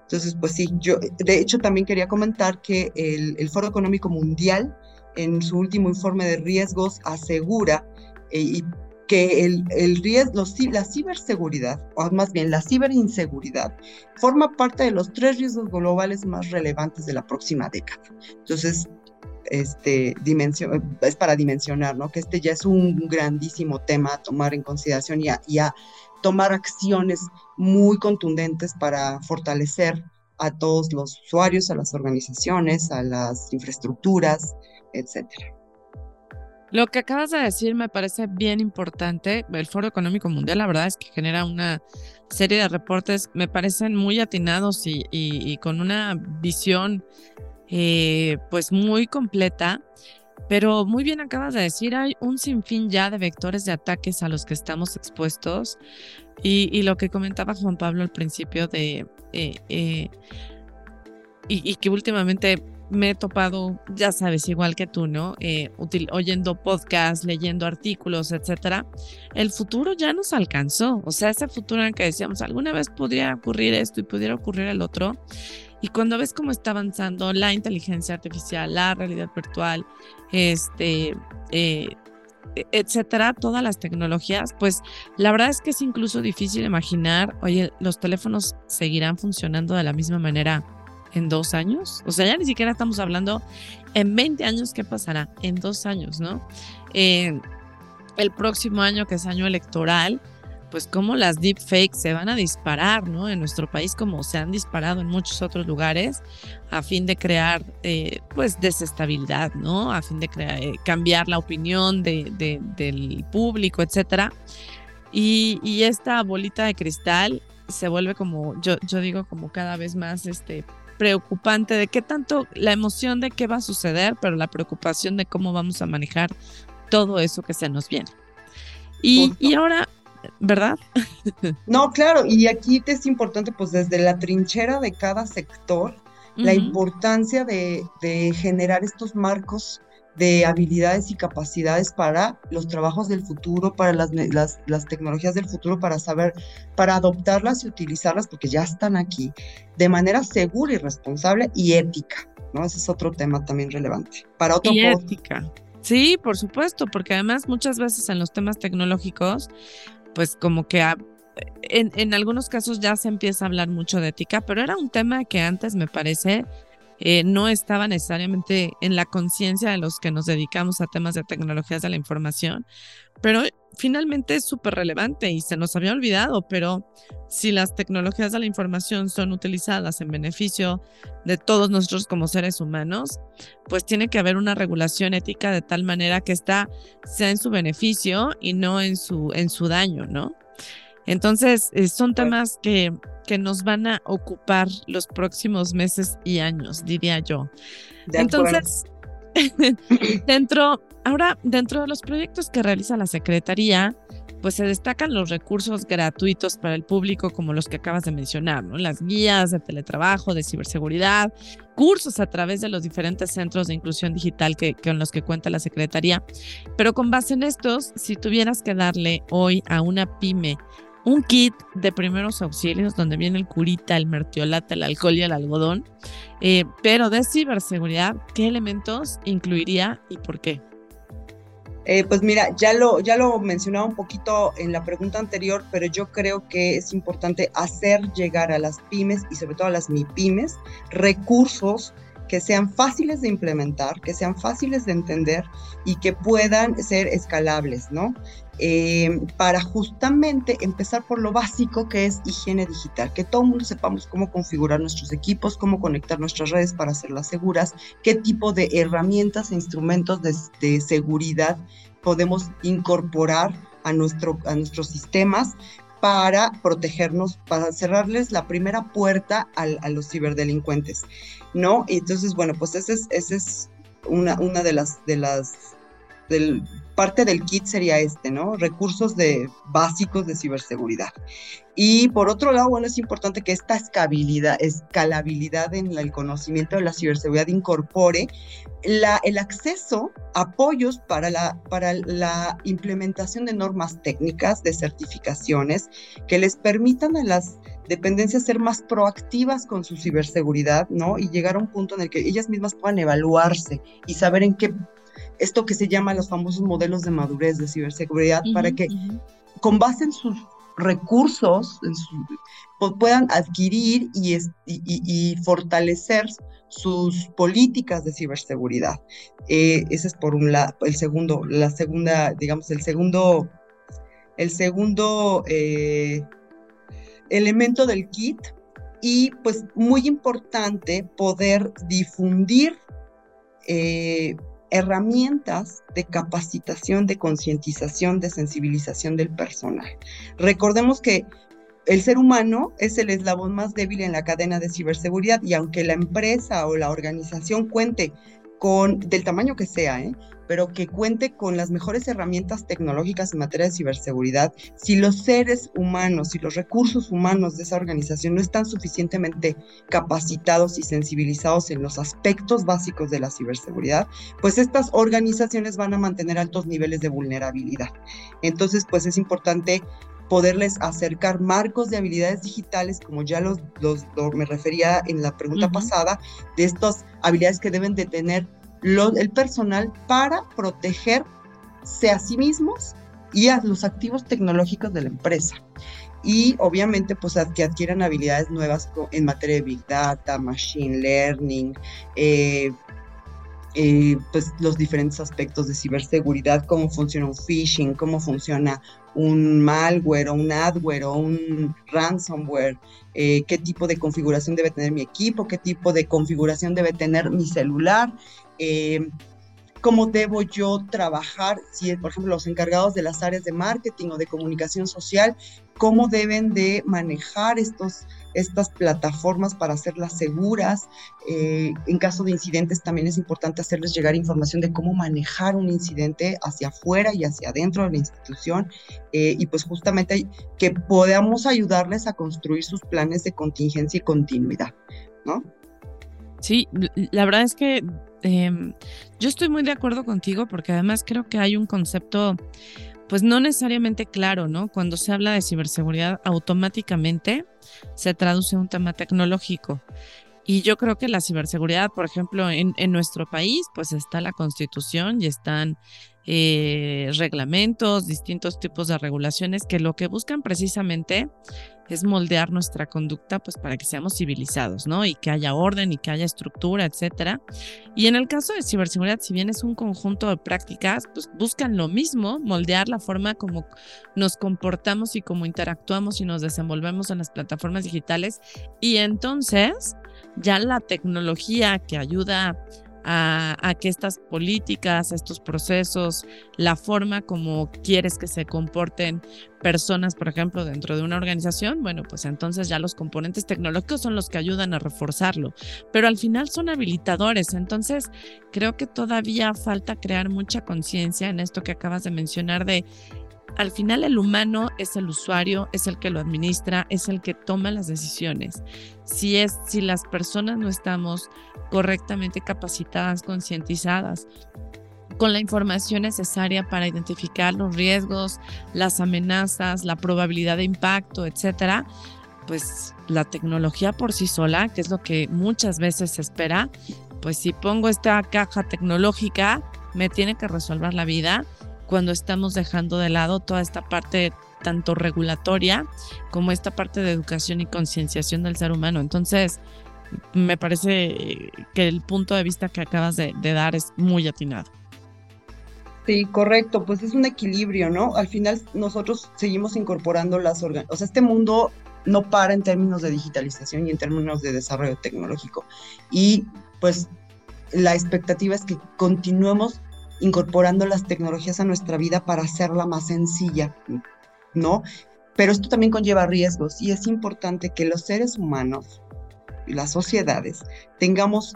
Entonces, pues sí, yo de hecho también quería comentar que el, el Foro Económico Mundial en su último informe de riesgos asegura eh, y que el, el riesgo, la ciberseguridad, o más bien la ciberinseguridad, forma parte de los tres riesgos globales más relevantes de la próxima década. Entonces, este, dimensión, es para dimensionar, ¿no? Que este ya es un grandísimo tema a tomar en consideración y a, y a tomar acciones muy contundentes para fortalecer a todos los usuarios, a las organizaciones, a las infraestructuras, etcétera. Lo que acabas de decir me parece bien importante. El Foro Económico Mundial, la verdad es que genera una serie de reportes, me parecen muy atinados y, con una visión eh, pues muy completa. Pero muy bien acabas de decir, hay un sinfín ya de vectores de ataques a los que estamos expuestos. Y, lo que comentaba Juan Pablo al principio de... Eh, eh, y, que últimamente me he topado, ya sabes, igual que tú, ¿no? Eh, oyendo podcasts, leyendo artículos, etcétera. El futuro ya nos alcanzó. O sea, ese futuro en el que decíamos, alguna vez podría ocurrir esto y pudiera ocurrir el otro. Y cuando ves cómo está avanzando la inteligencia artificial, la realidad virtual, este, eh, e-, etcétera, todas las tecnologías, pues la verdad es que es incluso difícil imaginar, oye, los teléfonos seguirán funcionando de la misma manera en dos años. O sea, ya ni siquiera estamos hablando en 20 años, ¿qué pasará? En dos años, ¿no? el próximo año, que es año electoral, pues como las deepfakes se van a disparar, ¿no? En nuestro país, como se han disparado en muchos otros lugares, a fin de crear, eh, pues, desestabilidad, ¿no? A fin de crear, eh, cambiar la opinión de, del público, etcétera. Y, y, esta bolita de cristal se vuelve como, yo, yo digo, como cada vez más, este, preocupante de qué tanto la emoción de qué va a suceder, pero la preocupación de cómo vamos a manejar todo eso que se nos viene. Y, y ahora, ¿verdad? No, claro, y aquí es importante, pues desde la trinchera de cada sector, la importancia de, de, generar estos marcos de habilidades y capacidades para los trabajos del futuro, para las, las, tecnologías del futuro, para saber, para adoptarlas y utilizarlas, porque ya están aquí, de manera segura y responsable y ética, ¿no? Ese es otro tema también relevante. Para otro y ética. Sí, por supuesto, porque además muchas veces en los temas tecnológicos, pues como que en, en, algunos casos ya se empieza a hablar mucho de ética, pero era un tema que antes me parece eh, no estaba necesariamente en la conciencia de los que nos dedicamos a temas de tecnologías de la información, pero finalmente es súper relevante y se nos había olvidado, pero si las tecnologías de la información son utilizadas en beneficio de todos nosotros como seres humanos, pues tiene que haber una regulación ética de tal manera que esta sea en su beneficio y no en su, en su daño, ¿no? Entonces, eh, son temas que, que nos van a ocupar los próximos meses y años, diría yo. Entonces, dentro, ahora, dentro de los proyectos que realiza la Secretaría, pues se destacan los recursos gratuitos para el público, como los que acabas de mencionar, ¿no? Las guías de teletrabajo, de ciberseguridad, cursos a través de los diferentes centros de inclusión digital que, con los que cuenta la Secretaría. Pero con base en estos, si tuvieras que darle hoy a una pyme un kit de primeros auxilios donde viene el curita, el mertiolate, el alcohol y el algodón, eh, pero de ciberseguridad, ¿qué elementos incluiría y por qué? Eh, pues mira, ya lo, ya lo mencionaba un poquito en la pregunta anterior, pero yo creo que es importante hacer llegar a las pymes y sobre todo a las MIPYMES recursos que sean fáciles de implementar, que sean fáciles de entender y que puedan ser escalables, ¿no? Eh, para justamente empezar por lo básico que es higiene digital, que todo el mundo sepamos cómo configurar nuestros equipos, cómo conectar nuestras redes para hacerlas seguras, qué tipo de herramientas e instrumentos de, seguridad podemos incorporar a, nuestro, a nuestros sistemas para protegernos, para cerrarles la primera puerta a los ciberdelincuentes. ¿no? Entonces, bueno, pues esa es, ese es una, una de las, de las, del, parte del kit sería este, ¿no? Recursos de, básicos de ciberseguridad. Y por otro lado, bueno, es importante que esta escalabilidad, en el conocimiento de la ciberseguridad incorpore el acceso apoyos para la implementación de normas técnicas, de certificaciones, que les permitan a las dependencias ser más proactivas con su ciberseguridad, ¿no? Y llegar a un punto en el que ellas mismas puedan evaluarse y saber en qué, esto que se llama los famosos modelos de madurez de ciberseguridad, para que con base en sus recursos puedan adquirir y, y, fortalecer sus políticas de ciberseguridad. Eh, ese es por un lado, el segundo, la segunda, digamos, el segundo, el segundo eh, elemento del kit y pues muy importante poder difundir eh, herramientas de capacitación, de concientización, de sensibilización del personal. Recordemos que el ser humano es el eslabón más débil en la cadena de ciberseguridad y aunque la empresa o la organización cuente con, del tamaño que sea, ¿eh? Pero que cuente con las mejores herramientas tecnológicas en materia de ciberseguridad, si los seres humanos y los recursos humanos de esa organización no están suficientemente capacitados y sensibilizados en los aspectos básicos de la ciberseguridad, pues estas organizaciones van a mantener altos niveles de vulnerabilidad. Entonces, pues es importante poderles acercar marcos de habilidades digitales, como ya los, los, me refería en la pregunta pasada, de estas habilidades que deben de tener el personal para protegerse a sí mismos y a los activos tecnológicos de la empresa. Y obviamente, pues que adquieran habilidades nuevas en materia de Big Data, Machine Learning, eh, eh, pues los diferentes aspectos de ciberseguridad, cómo funciona un phishing, cómo funciona un malware o un adware o un ransomware, eh, qué tipo de configuración debe tener mi equipo, qué tipo de configuración debe tener mi celular, eh, cómo debo yo trabajar, si por ejemplo los encargados de las áreas de marketing o de comunicación social, cómo deben de manejar estos, estas plataformas para hacerlas seguras. Eh, en caso de incidentes también es importante hacerles llegar información de cómo manejar un incidente hacia afuera y hacia adentro de la institución eh, y pues justamente que podamos ayudarles a construir sus planes de contingencia y continuidad, ¿no? Sí, la verdad es que Em, yo estoy muy de acuerdo contigo porque además creo que hay un concepto, pues no necesariamente claro, ¿no? Cuando se habla de ciberseguridad, automáticamente se traduce a un tema tecnológico. Y yo creo que la ciberseguridad, por ejemplo, en, en, nuestro país, pues está la constitución y están eh, reglamentos, distintos tipos de regulaciones que lo que buscan precisamente es moldear nuestra conducta pues para que seamos civilizados, ¿no? Y que haya orden y que haya estructura, etcétera. Y en el caso de ciberseguridad, si bien es un conjunto de prácticas, pues buscan lo mismo, moldear la forma como nos comportamos y cómo interactuamos y nos desenvolvemos en las plataformas digitales y entonces ya la tecnología que ayuda a, que estas políticas, estos procesos, la forma como quieres que se comporten personas, por ejemplo, dentro de una organización, bueno, pues entonces ya los componentes tecnológicos son los que ayudan a reforzarlo, pero al final son habilitadores, entonces creo que todavía falta crear mucha conciencia en esto que acabas de mencionar de al final el humano es el usuario, es el que lo administra, es el que toma las decisiones. Si es si las personas no estamos correctamente capacitadas, concientizadas, con la información necesaria para identificar los riesgos, las amenazas, la probabilidad de impacto, etcétera, pues la tecnología por sí sola, que es lo que muchas veces se espera, pues si pongo esta caja tecnológica, me tiene que resolver la vida cuando estamos dejando de lado toda esta parte tanto regulatoria como esta parte de educación y concienciación del ser humano. Entonces, me parece que el punto de vista que acabas de, dar es muy atinado. Sí, correcto, pues es un equilibrio, ¿no? Al final nosotros seguimos incorporando las organ... O sea, este mundo no para en términos de digitalización y en términos de desarrollo tecnológico. Y pues la expectativa es que continuemos incorporando las tecnologías a nuestra vida para hacerla más sencilla, ¿no? Pero esto también conlleva riesgos y es importante que los seres humanos y las sociedades tengamos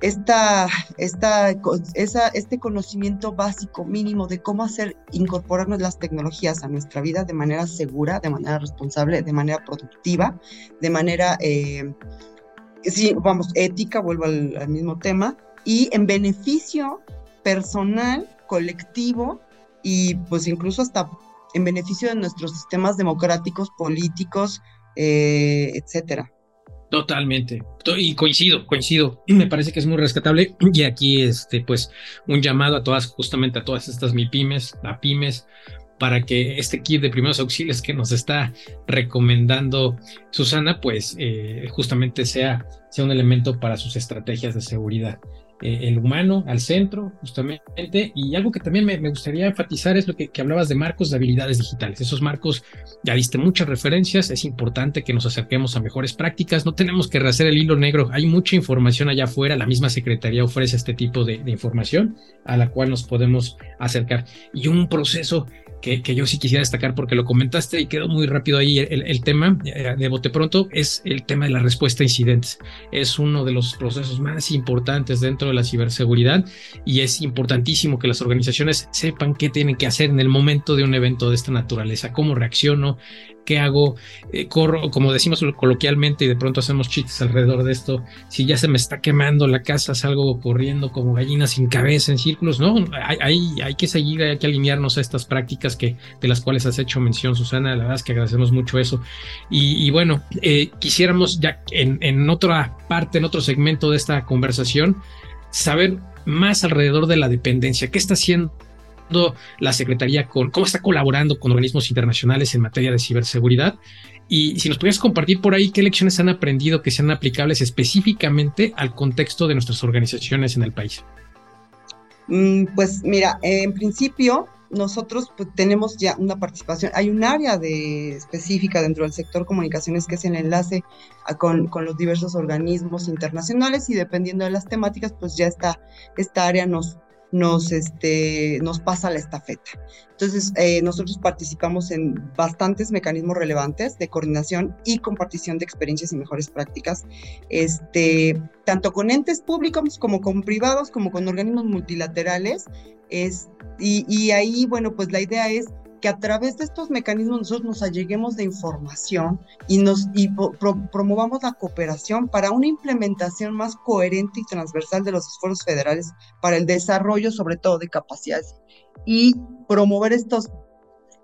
esta, esta, esa, este conocimiento básico mínimo de cómo hacer incorporarnos las tecnologías a nuestra vida de manera segura, de manera responsable, de manera productiva, de manera, eh, sí, vamos, ética, vuelvo al, al mismo tema, y en beneficio personal, colectivo y pues incluso hasta en beneficio de nuestros sistemas democráticos, políticos, eh, etcétera. Totalmente. Y coincido, coincido. Me parece que es muy rescatable. Y aquí, este, pues, un llamado a todas, justamente a todas estas MIPIMES, a pymes, para que este kit de primeros auxilios que nos está recomendando Susana, pues, eh, justamente sea, sea un elemento para sus estrategias de seguridad. Eh, el humano al centro, justamente. Y algo que también me, gustaría enfatizar es lo que, hablabas de marcos de habilidades digitales. Esos marcos, ya diste muchas referencias, es importante que nos acerquemos a mejores prácticas, no tenemos que rehacer el hilo negro, hay mucha información allá afuera, la misma Secretaría ofrece este tipo de información a la cual nos podemos acercar. Y un proceso que, yo sí quisiera destacar porque lo comentaste y quedó muy rápido ahí el, tema eh, de bote pronto es el tema de la respuesta a incidentes. Es uno de los procesos más importantes dentro de la ciberseguridad y es importantísimo que las organizaciones sepan qué tienen que hacer en el momento de un evento de esta naturaleza, cómo reacciono, ¿Qué hago? Eh, corro, como decimos coloquialmente, y de pronto hacemos chistes alrededor de esto. Si ya se me está quemando la casa, salgo corriendo como gallina sin cabeza en círculos. No, hay, hay, que seguir, hay que alinearnos a estas prácticas que, de las cuales has hecho mención, Susana. La verdad es que agradecemos mucho eso. Y, bueno, eh, quisiéramos ya en, en otra parte, en otro segmento de esta conversación, saber más alrededor de la dependencia. ¿Qué está haciendo la Secretaría con cómo está colaborando con organismos internacionales en materia de ciberseguridad. Y si nos pudieras compartir por ahí qué lecciones han aprendido que sean aplicables específicamente al contexto de nuestras organizaciones en el país. Mm, pues mira, en principio nosotros pues, tenemos ya una participación, hay un área de, específica dentro del sector comunicaciones que es el enlace con, con, los diversos organismos internacionales y dependiendo de las temáticas, pues ya está, esta área nos, nos, este, nos pasa la estafeta. Entonces, eh, nosotros participamos en bastantes mecanismos relevantes de coordinación y compartición de experiencias y mejores prácticas, este, tanto con entes públicos como con privados, como con organismos multilaterales. Es, y, y ahí, bueno, pues la idea es que a través de estos mecanismos nosotros nos alleguemos de información y, nos, y promovamos la cooperación para una implementación más coherente y transversal de los esfuerzos federales para el desarrollo, sobre todo de capacidades, y promover estos,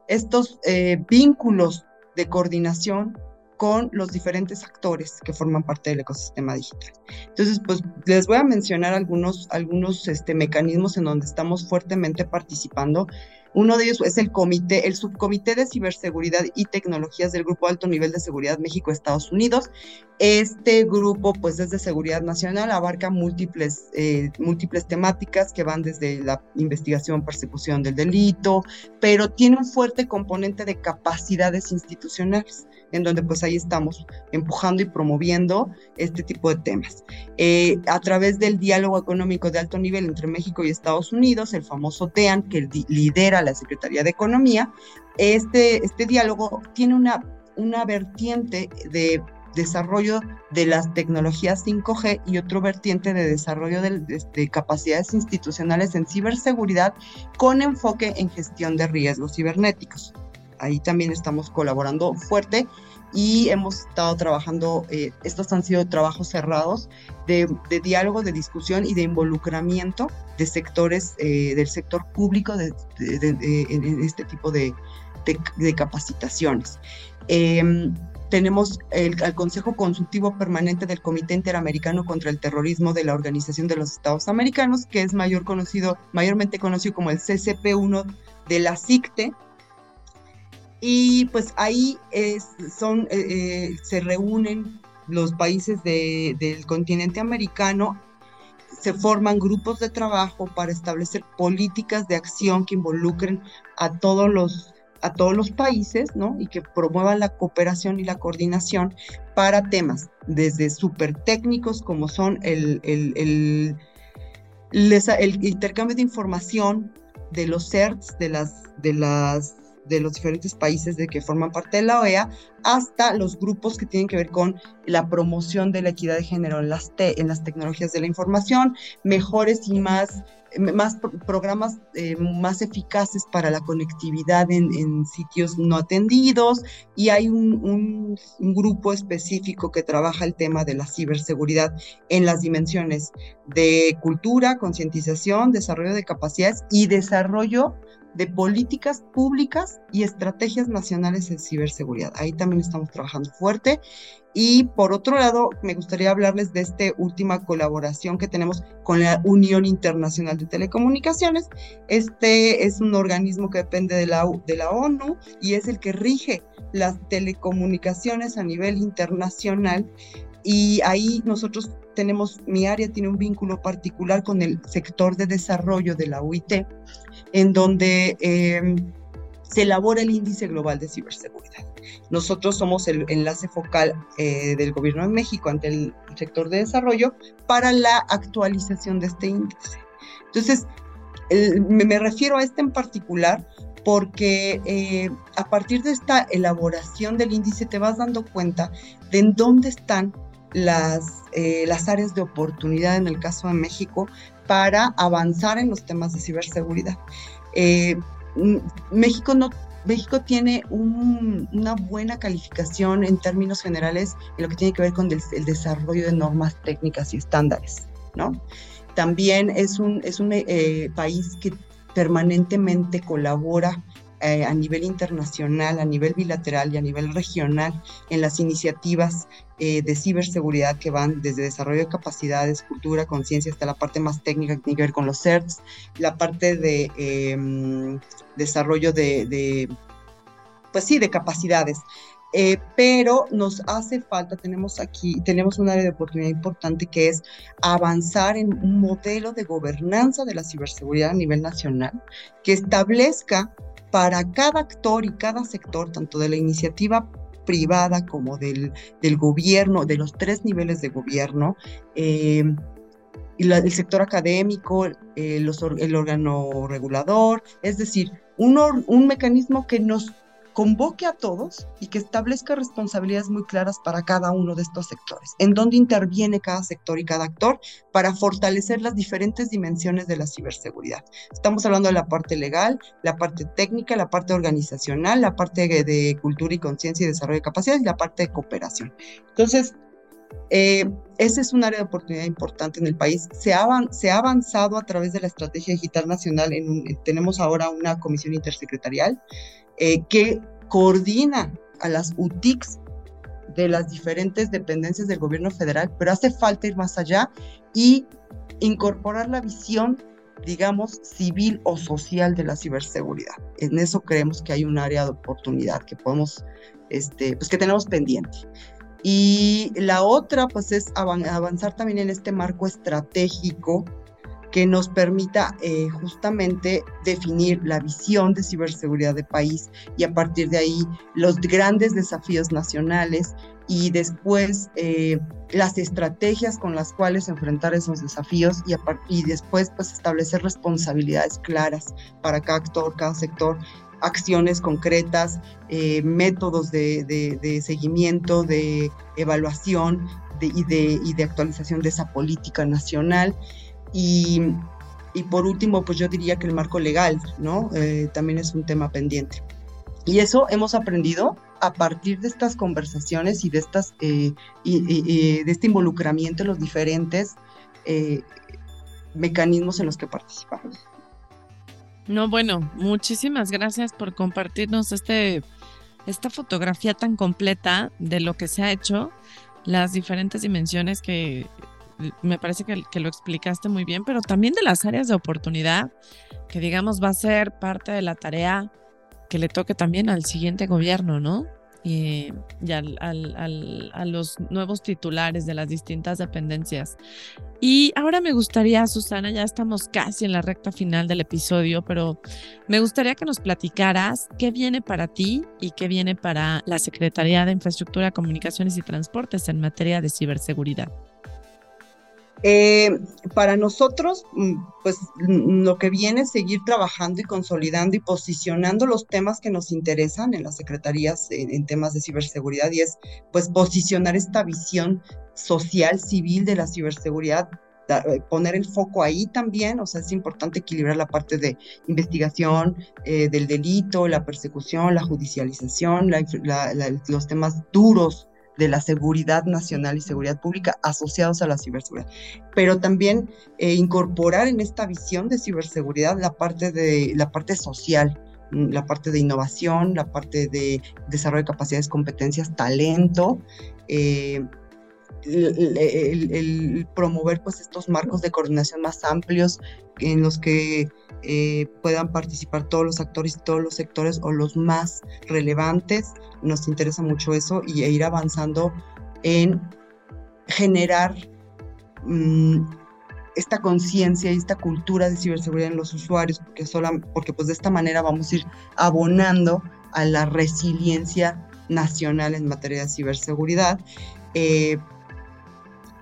estos eh, vínculos de coordinación con los diferentes actores que forman parte del ecosistema digital. Entonces, pues les voy a mencionar algunos, algunos este, mecanismos en donde estamos fuertemente participando. Uno de ellos es el comité, el subcomité de ciberseguridad y tecnologías del Grupo Alto Nivel de Seguridad México-Estados Unidos. Este grupo, pues desde seguridad nacional, abarca múltiples, eh, múltiples temáticas que van desde la investigación, persecución del delito, pero tiene un fuerte componente de capacidades institucionales en donde pues ahí estamos empujando y promoviendo este tipo de temas. Eh, a través del diálogo económico de alto nivel entre México y Estados Unidos, el famoso TEAN, que lidera la Secretaría de Economía, este, este diálogo tiene una, una vertiente de desarrollo de las tecnologías 5G y otro vertiente de desarrollo de, de, capacidades institucionales en ciberseguridad con enfoque en gestión de riesgos cibernéticos ahí también estamos colaborando fuerte y hemos estado trabajando, eh, estos han sido trabajos cerrados de, diálogo, de discusión y de involucramiento de sectores eh, del sector público de, en este tipo de, capacitaciones. Em, tenemos el, Consejo Consultivo Permanente del Comité Interamericano contra el Terrorismo de la Organización de los Estados Americanos, que es mayor conocido, mayormente conocido como el CCP1 de la CICTE, y pues ahí son, eh, eh, se reúnen los países del continente americano, se forman grupos de trabajo para establecer políticas de acción que involucren a todos los a todos los países, ¿no? Y que promuevan la cooperación y la coordinación para temas desde súper técnicos como son el, el, el, el, intercambio de información de los CERTs, de las, de las de los diferentes países de que forman parte de la OEA, hasta los grupos que tienen que ver con la promoción de la equidad de género en las, en las tecnologías de la información, mejores y más, más programas eh, más eficaces para la conectividad en, sitios no atendidos y hay un, un, grupo específico que trabaja el tema de la ciberseguridad en las dimensiones de cultura, concientización, desarrollo de capacidades y desarrollo de políticas públicas y estrategias nacionales en ciberseguridad. Ahí también estamos trabajando fuerte. Y por otro lado, me gustaría hablarles de esta última colaboración que tenemos con la Unión Internacional de Telecomunicaciones. Este es un organismo que depende de la, de la ONU y es el que rige las telecomunicaciones a nivel internacional. Y ahí nosotros tenemos, mi área tiene un vínculo particular con el sector de desarrollo de la UIT en donde em, se elabora el índice global de ciberseguridad. Nosotros somos el enlace focal eh, del gobierno de México ante el sector de desarrollo para la actualización de este índice. Entonces, me, refiero a este en particular porque eh, a partir de esta elaboración del índice te vas dando cuenta de en dónde están las, eh, las áreas de oportunidad en el caso de México para avanzar en los temas de ciberseguridad. Eh, México no México tiene una buena calificación en términos generales en lo que tiene que ver con el, desarrollo de normas técnicas y estándares, ¿no? También es un, es un eh, país que permanentemente colabora eh, a nivel internacional, a nivel bilateral y a nivel regional en las iniciativas eh, de ciberseguridad que van desde desarrollo de capacidades, cultura, conciencia, hasta la parte más técnica que tiene que ver con los CERTs, la parte de em, desarrollo de, pues sí, de capacidades. Eh, pero nos hace falta, tenemos aquí, tenemos un área de oportunidad importante que es avanzar en un modelo de gobernanza de la ciberseguridad a nivel nacional que establezca para cada actor y cada sector, tanto de la iniciativa privada como del, del gobierno, de los tres niveles de gobierno, eh, y el sector académico, eh, el órgano regulador, es decir, un, un mecanismo que nos convoque a todos y que establezca responsabilidades muy claras para cada uno de estos sectores, en dónde interviene cada sector y cada actor para fortalecer las diferentes dimensiones de la ciberseguridad. Estamos hablando de la parte legal, la parte técnica, la parte organizacional, la parte de, cultura y conciencia y desarrollo de capacidades y la parte de cooperación. Entonces, eh, ese es un área de oportunidad importante en el país. Se ha, avanzado a través de la Estrategia Digital Nacional. En tenemos ahora una comisión intersecretarial eh, que coordina a las UTICs de las diferentes dependencias del gobierno federal, pero hace falta ir más allá y incorporar la visión, digamos, civil o social de la ciberseguridad. En eso creemos que hay un área de oportunidad que podemos, este, pues que tenemos pendiente. Y la otra, pues, es avanzar también en este marco estratégico que nos permita eh, justamente definir la visión de ciberseguridad de país y a partir de ahí los grandes desafíos nacionales y después eh, las estrategias con las cuales enfrentar esos desafíos y, y después pues establecer responsabilidades claras para cada actor, cada sector acciones concretas, eh, métodos de, seguimiento, de evaluación y, de, y de actualización de esa política nacional. Y, por último, pues yo diría que el marco legal, ¿no? Eh, también es un tema pendiente. Y eso hemos aprendido a partir de estas conversaciones y de, estas, eh, y, de este involucramiento en los diferentes eh, mecanismos en los que participamos. No, bueno, muchísimas gracias por compartirnos este, esta fotografía tan completa de lo que se ha hecho, las diferentes dimensiones que me parece que, lo explicaste muy bien, pero también de las áreas de oportunidad, que digamos va a ser parte de la tarea que le toque también al siguiente gobierno, ¿no? Y, a los nuevos titulares de las distintas dependencias. Y ahora me gustaría, Susana, ya estamos casi en la recta final del episodio, pero me gustaría que nos platicaras qué viene para ti y qué viene para la Secretaría de Infraestructura, Comunicaciones y Transportes en materia de ciberseguridad. Eh, para nosotros, mm, pues mm, lo que viene es seguir trabajando y consolidando y posicionando los temas que nos interesan en las secretarías en, temas de ciberseguridad y es pues posicionar esta visión social, civil de la ciberseguridad eh, poner el foco ahí también, o sea, es importante equilibrar la parte de investigación eh, del delito, la persecución, la judicialización, los temas duros de la seguridad nacional y seguridad pública asociados a la ciberseguridad, pero también eh, incorporar en esta visión de ciberseguridad la parte de la parte social, mm, la parte de innovación, la parte de desarrollo de capacidades, competencias, talento, eh, el, promover pues estos marcos de coordinación más amplios en los que eh, puedan participar todos los actores todos los sectores o los más relevantes. Nos interesa mucho eso y e ir avanzando en generar mm, esta conciencia y esta cultura de ciberseguridad en los usuarios, porque, porque pues de esta manera vamos a ir abonando a la resiliencia nacional en materia de ciberseguridad. Eh,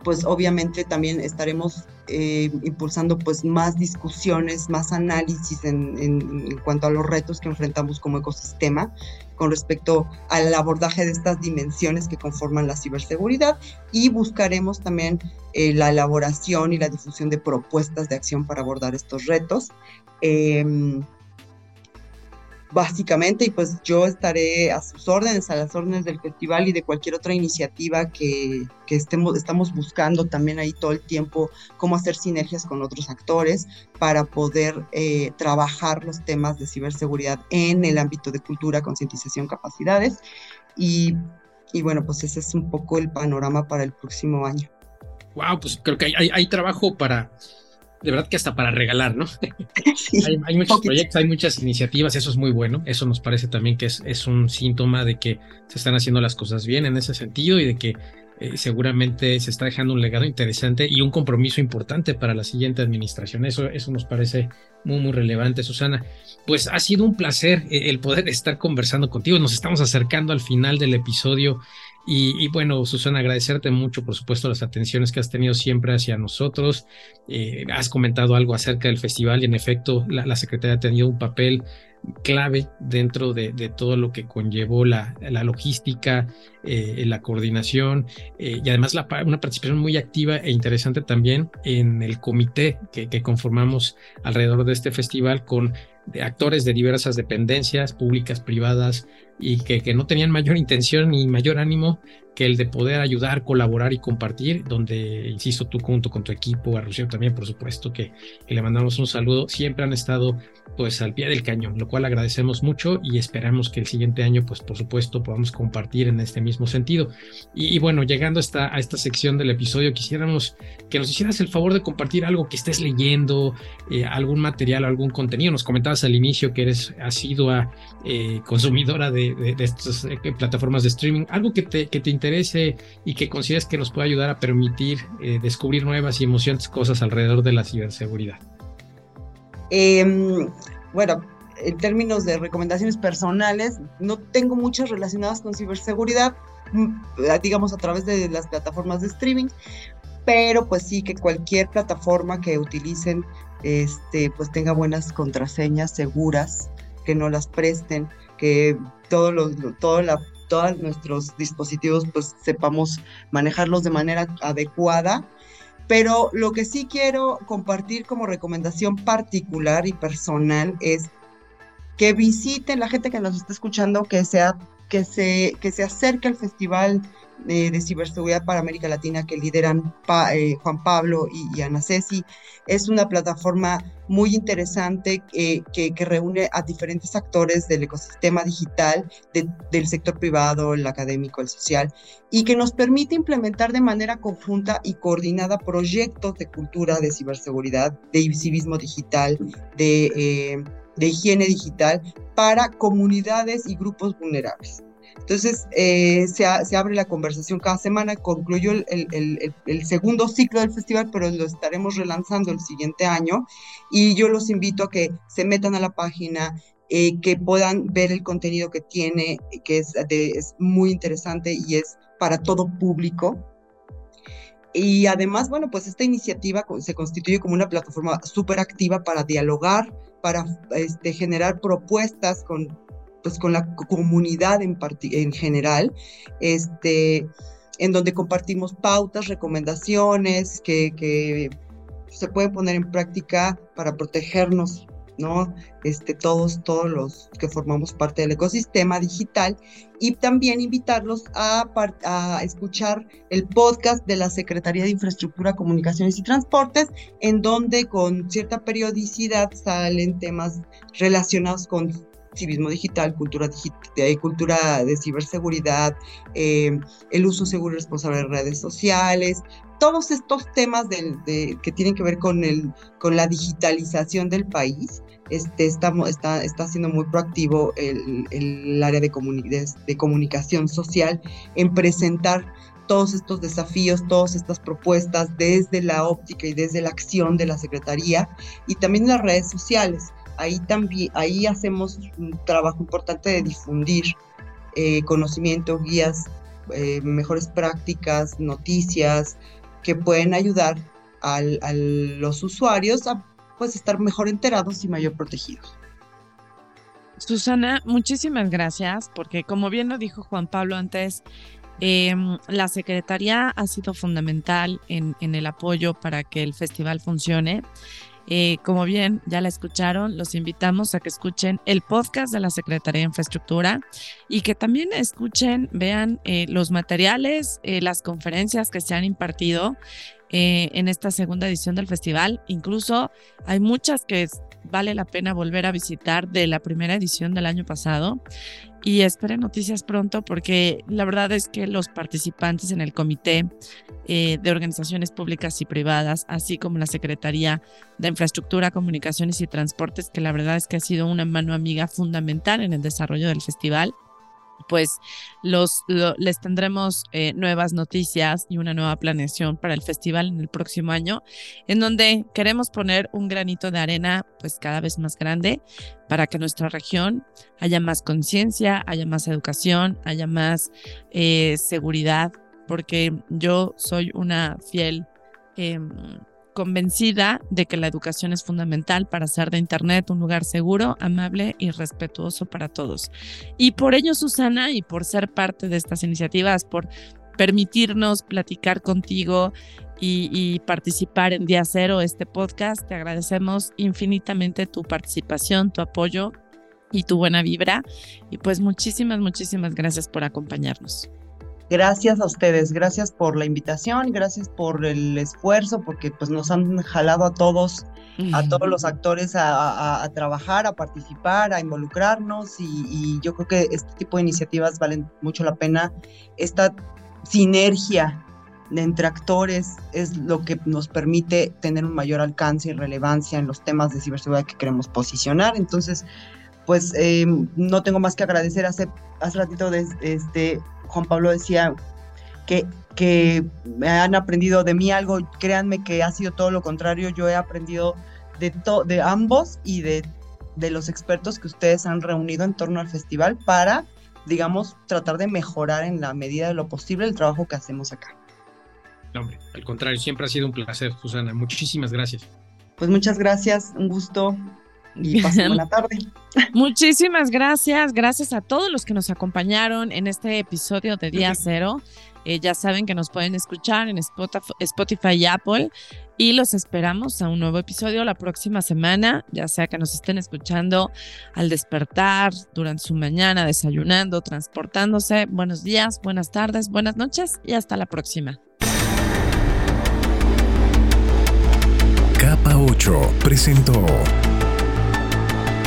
pues obviamente también estaremos eh, impulsando pues más discusiones, más análisis en, cuanto a los retos que enfrentamos como ecosistema con respecto al abordaje de estas dimensiones que conforman la ciberseguridad y buscaremos también eh, la elaboración y la difusión de propuestas de acción para abordar estos retos. Em, básicamente, y pues yo estaré a sus órdenes, a las órdenes del festival y de cualquier otra iniciativa que, estemos, estamos buscando también ahí todo el tiempo, cómo hacer sinergias con otros actores para poder eh, trabajar los temas de ciberseguridad en el ámbito de cultura, concientización, capacidades. Y, y, bueno, pues ese es un poco el panorama para el próximo año. Wow, pues creo que hay, hay trabajo para de verdad que hasta para regalar, ¿no? hay, muchos proyectos, hay muchas iniciativas, eso es muy bueno, eso nos parece también que es, es un síntoma de que se están haciendo las cosas bien en ese sentido y de que eh, seguramente se está dejando un legado interesante y un compromiso importante para la siguiente administración. Eso, eso nos parece muy, muy relevante, Susana. Pues ha sido un placer eh, el poder estar conversando contigo. Nos estamos acercando al final del episodio y, bueno, Susana, agradecerte mucho, por supuesto, las atenciones que has tenido siempre hacia nosotros. Eh, has comentado algo acerca del festival y en efecto la, Secretaría ha tenido un papel clave dentro de, todo lo que conllevó la, la logística, eh, la coordinación eh, y además una participación muy activa e interesante también en el comité que, conformamos alrededor de este festival con actores de diversas dependencias públicas, privadas, y que, que, no tenían mayor intención ni mayor ánimo que el de poder ayudar, colaborar y compartir, donde, insisto, tú junto con tu equipo, a Rocío también, por supuesto, que, le mandamos un saludo, siempre han estado pues al pie del cañón, lo cual agradecemos mucho y esperamos que el siguiente año, pues por supuesto, podamos compartir en este mismo sentido. Y, y bueno, llegando hasta, a esta sección del episodio, quisiéramos que nos hicieras el favor de compartir algo que estés leyendo, eh, algún material, algún contenido. Nos comentabas al inicio que eres asidua eh, consumidora de, de, estas eh, plataformas de streaming, algo que te, que te interese y que consideres que nos puede ayudar a permitir eh, descubrir nuevas y emocionantes cosas alrededor de la ciberseguridad. Eh, bueno, en términos de recomendaciones personales, no tengo muchas relacionadas con ciberseguridad, mm, digamos a través de las plataformas de streaming, pero pues sí que cualquier plataforma que utilicen este pues tenga buenas contraseñas seguras, que no las presten, que todos los la, todos nuestros dispositivos pues sepamos manejarlos de manera adecuada. Pero lo que sí quiero compartir como recomendación particular y personal es que visiten la gente que nos está escuchando, que, sea, que, se, que se acerque al Festival eh, de Ciberseguridad para América Latina que lideran pa, eh, Juan Pablo y, y, Ana Ceci. Es una plataforma muy interesante eh, que, que, reúne a diferentes actores del ecosistema digital, de, del sector privado, el académico, el social, y que nos permite implementar de manera conjunta y coordinada proyectos de cultura de ciberseguridad, de civismo digital, de de higiene digital para comunidades y grupos vulnerables. Entonces, eh, se, se, abre la conversación cada semana, concluyó el, el, segundo ciclo del festival, pero lo estaremos relanzando el siguiente año y yo los invito a que se metan a la página, eh, que puedan ver el contenido que tiene, que es, es muy interesante y es para todo público. Y además, bueno, pues esta iniciativa se constituye como una plataforma súper activa para dialogar, para este, generar propuestas con, pues, con la comunidad en, en general, este, en donde compartimos pautas, recomendaciones que, que se pueden poner en práctica para protegernos ¿no? Este, todos, todos los que formamos parte del ecosistema digital y también invitarlos a, a, escuchar el podcast de la Secretaría de Infraestructura, Comunicaciones y Transportes, en donde con cierta periodicidad salen temas relacionados con civismo digital, cultura, digital, cultura de ciberseguridad, eh, el uso seguro y responsable de redes sociales, todos estos temas de, que tienen que ver con, el, con la digitalización del país este, está, está, siendo muy proactivo el, el área de, comuni de, de, comunicación social en presentar todos estos desafíos, todas estas propuestas desde la óptica y desde la acción de la Secretaría y también las redes sociales. Ahí también, ahí hacemos un trabajo importante de difundir eh, conocimiento, guías, eh, mejores prácticas, noticias que pueden ayudar a los usuarios a pues estar mejor enterados y mayor protegidos. Susana, muchísimas gracias, porque como bien lo dijo Juan Pablo antes, eh, la Secretaría ha sido fundamental en, en, el apoyo para que el festival funcione. Eh, como bien ya la escucharon, los invitamos a que escuchen el podcast de la Secretaría de Infraestructura y que también escuchen, vean eh, los materiales, eh, las conferencias que se han impartido eh, en esta segunda edición del festival. Incluso hay muchas que vale la pena volver a visitar de la primera edición del año pasado. Y esperen noticias pronto porque la verdad es que los participantes en el comité eh, de organizaciones públicas y privadas, así como la Secretaría de Infraestructura, Comunicaciones y Transportes, que la verdad es que ha sido una mano amiga fundamental en el desarrollo del festival, pues los, lo, les tendremos eh, nuevas noticias y una nueva planeación para el festival en el próximo año, en donde queremos poner un granito de arena pues cada vez más grande para que nuestra región haya más conciencia, haya más educación, haya más eh, seguridad, porque yo soy una fiel... Eh, convencida de que la educación es fundamental para hacer de Internet un lugar seguro, amable y respetuoso para todos. Y por ello, Susana, y por ser parte de estas iniciativas, por permitirnos platicar contigo y, participar en Día Cero, este podcast. Te agradecemos infinitamente tu participación, tu apoyo y tu buena vibra. Y pues muchísimas, muchísimas gracias por acompañarnos. Gracias a ustedes, gracias por la invitación, gracias por el esfuerzo, porque pues nos han jalado a todos, a todos los actores a, trabajar, a participar, a involucrarnos y, y, yo creo que este tipo de iniciativas valen mucho la pena. Esta sinergia entre actores es lo que nos permite tener un mayor alcance y relevancia en los temas de ciberseguridad que queremos posicionar. Entonces, pues eh, no tengo más que agradecer. Hace, hace ratito de, este, Juan Pablo decía que, que han aprendido de mí algo. Créanme que ha sido todo lo contrario. Yo he aprendido de, de ambos y de, de los expertos que ustedes han reunido en torno al festival para, digamos, tratar de mejorar en la medida de lo posible el trabajo que hacemos acá. No, hombre, al contrario, siempre ha sido un placer, Susana. Muchísimas gracias. Pues muchas gracias, un gusto y pasen buena tarde. Muchísimas gracias, gracias a todos los que nos acompañaron en este episodio de Día Cero. Eh, ya saben que nos pueden escuchar en Spotify y Apple y los esperamos a un nuevo episodio la próxima semana, ya sea que nos estén escuchando al despertar, durante su mañana, desayunando, transportándose. Buenos días, buenas tardes, buenas noches y hasta la próxima. Capa 8 presentó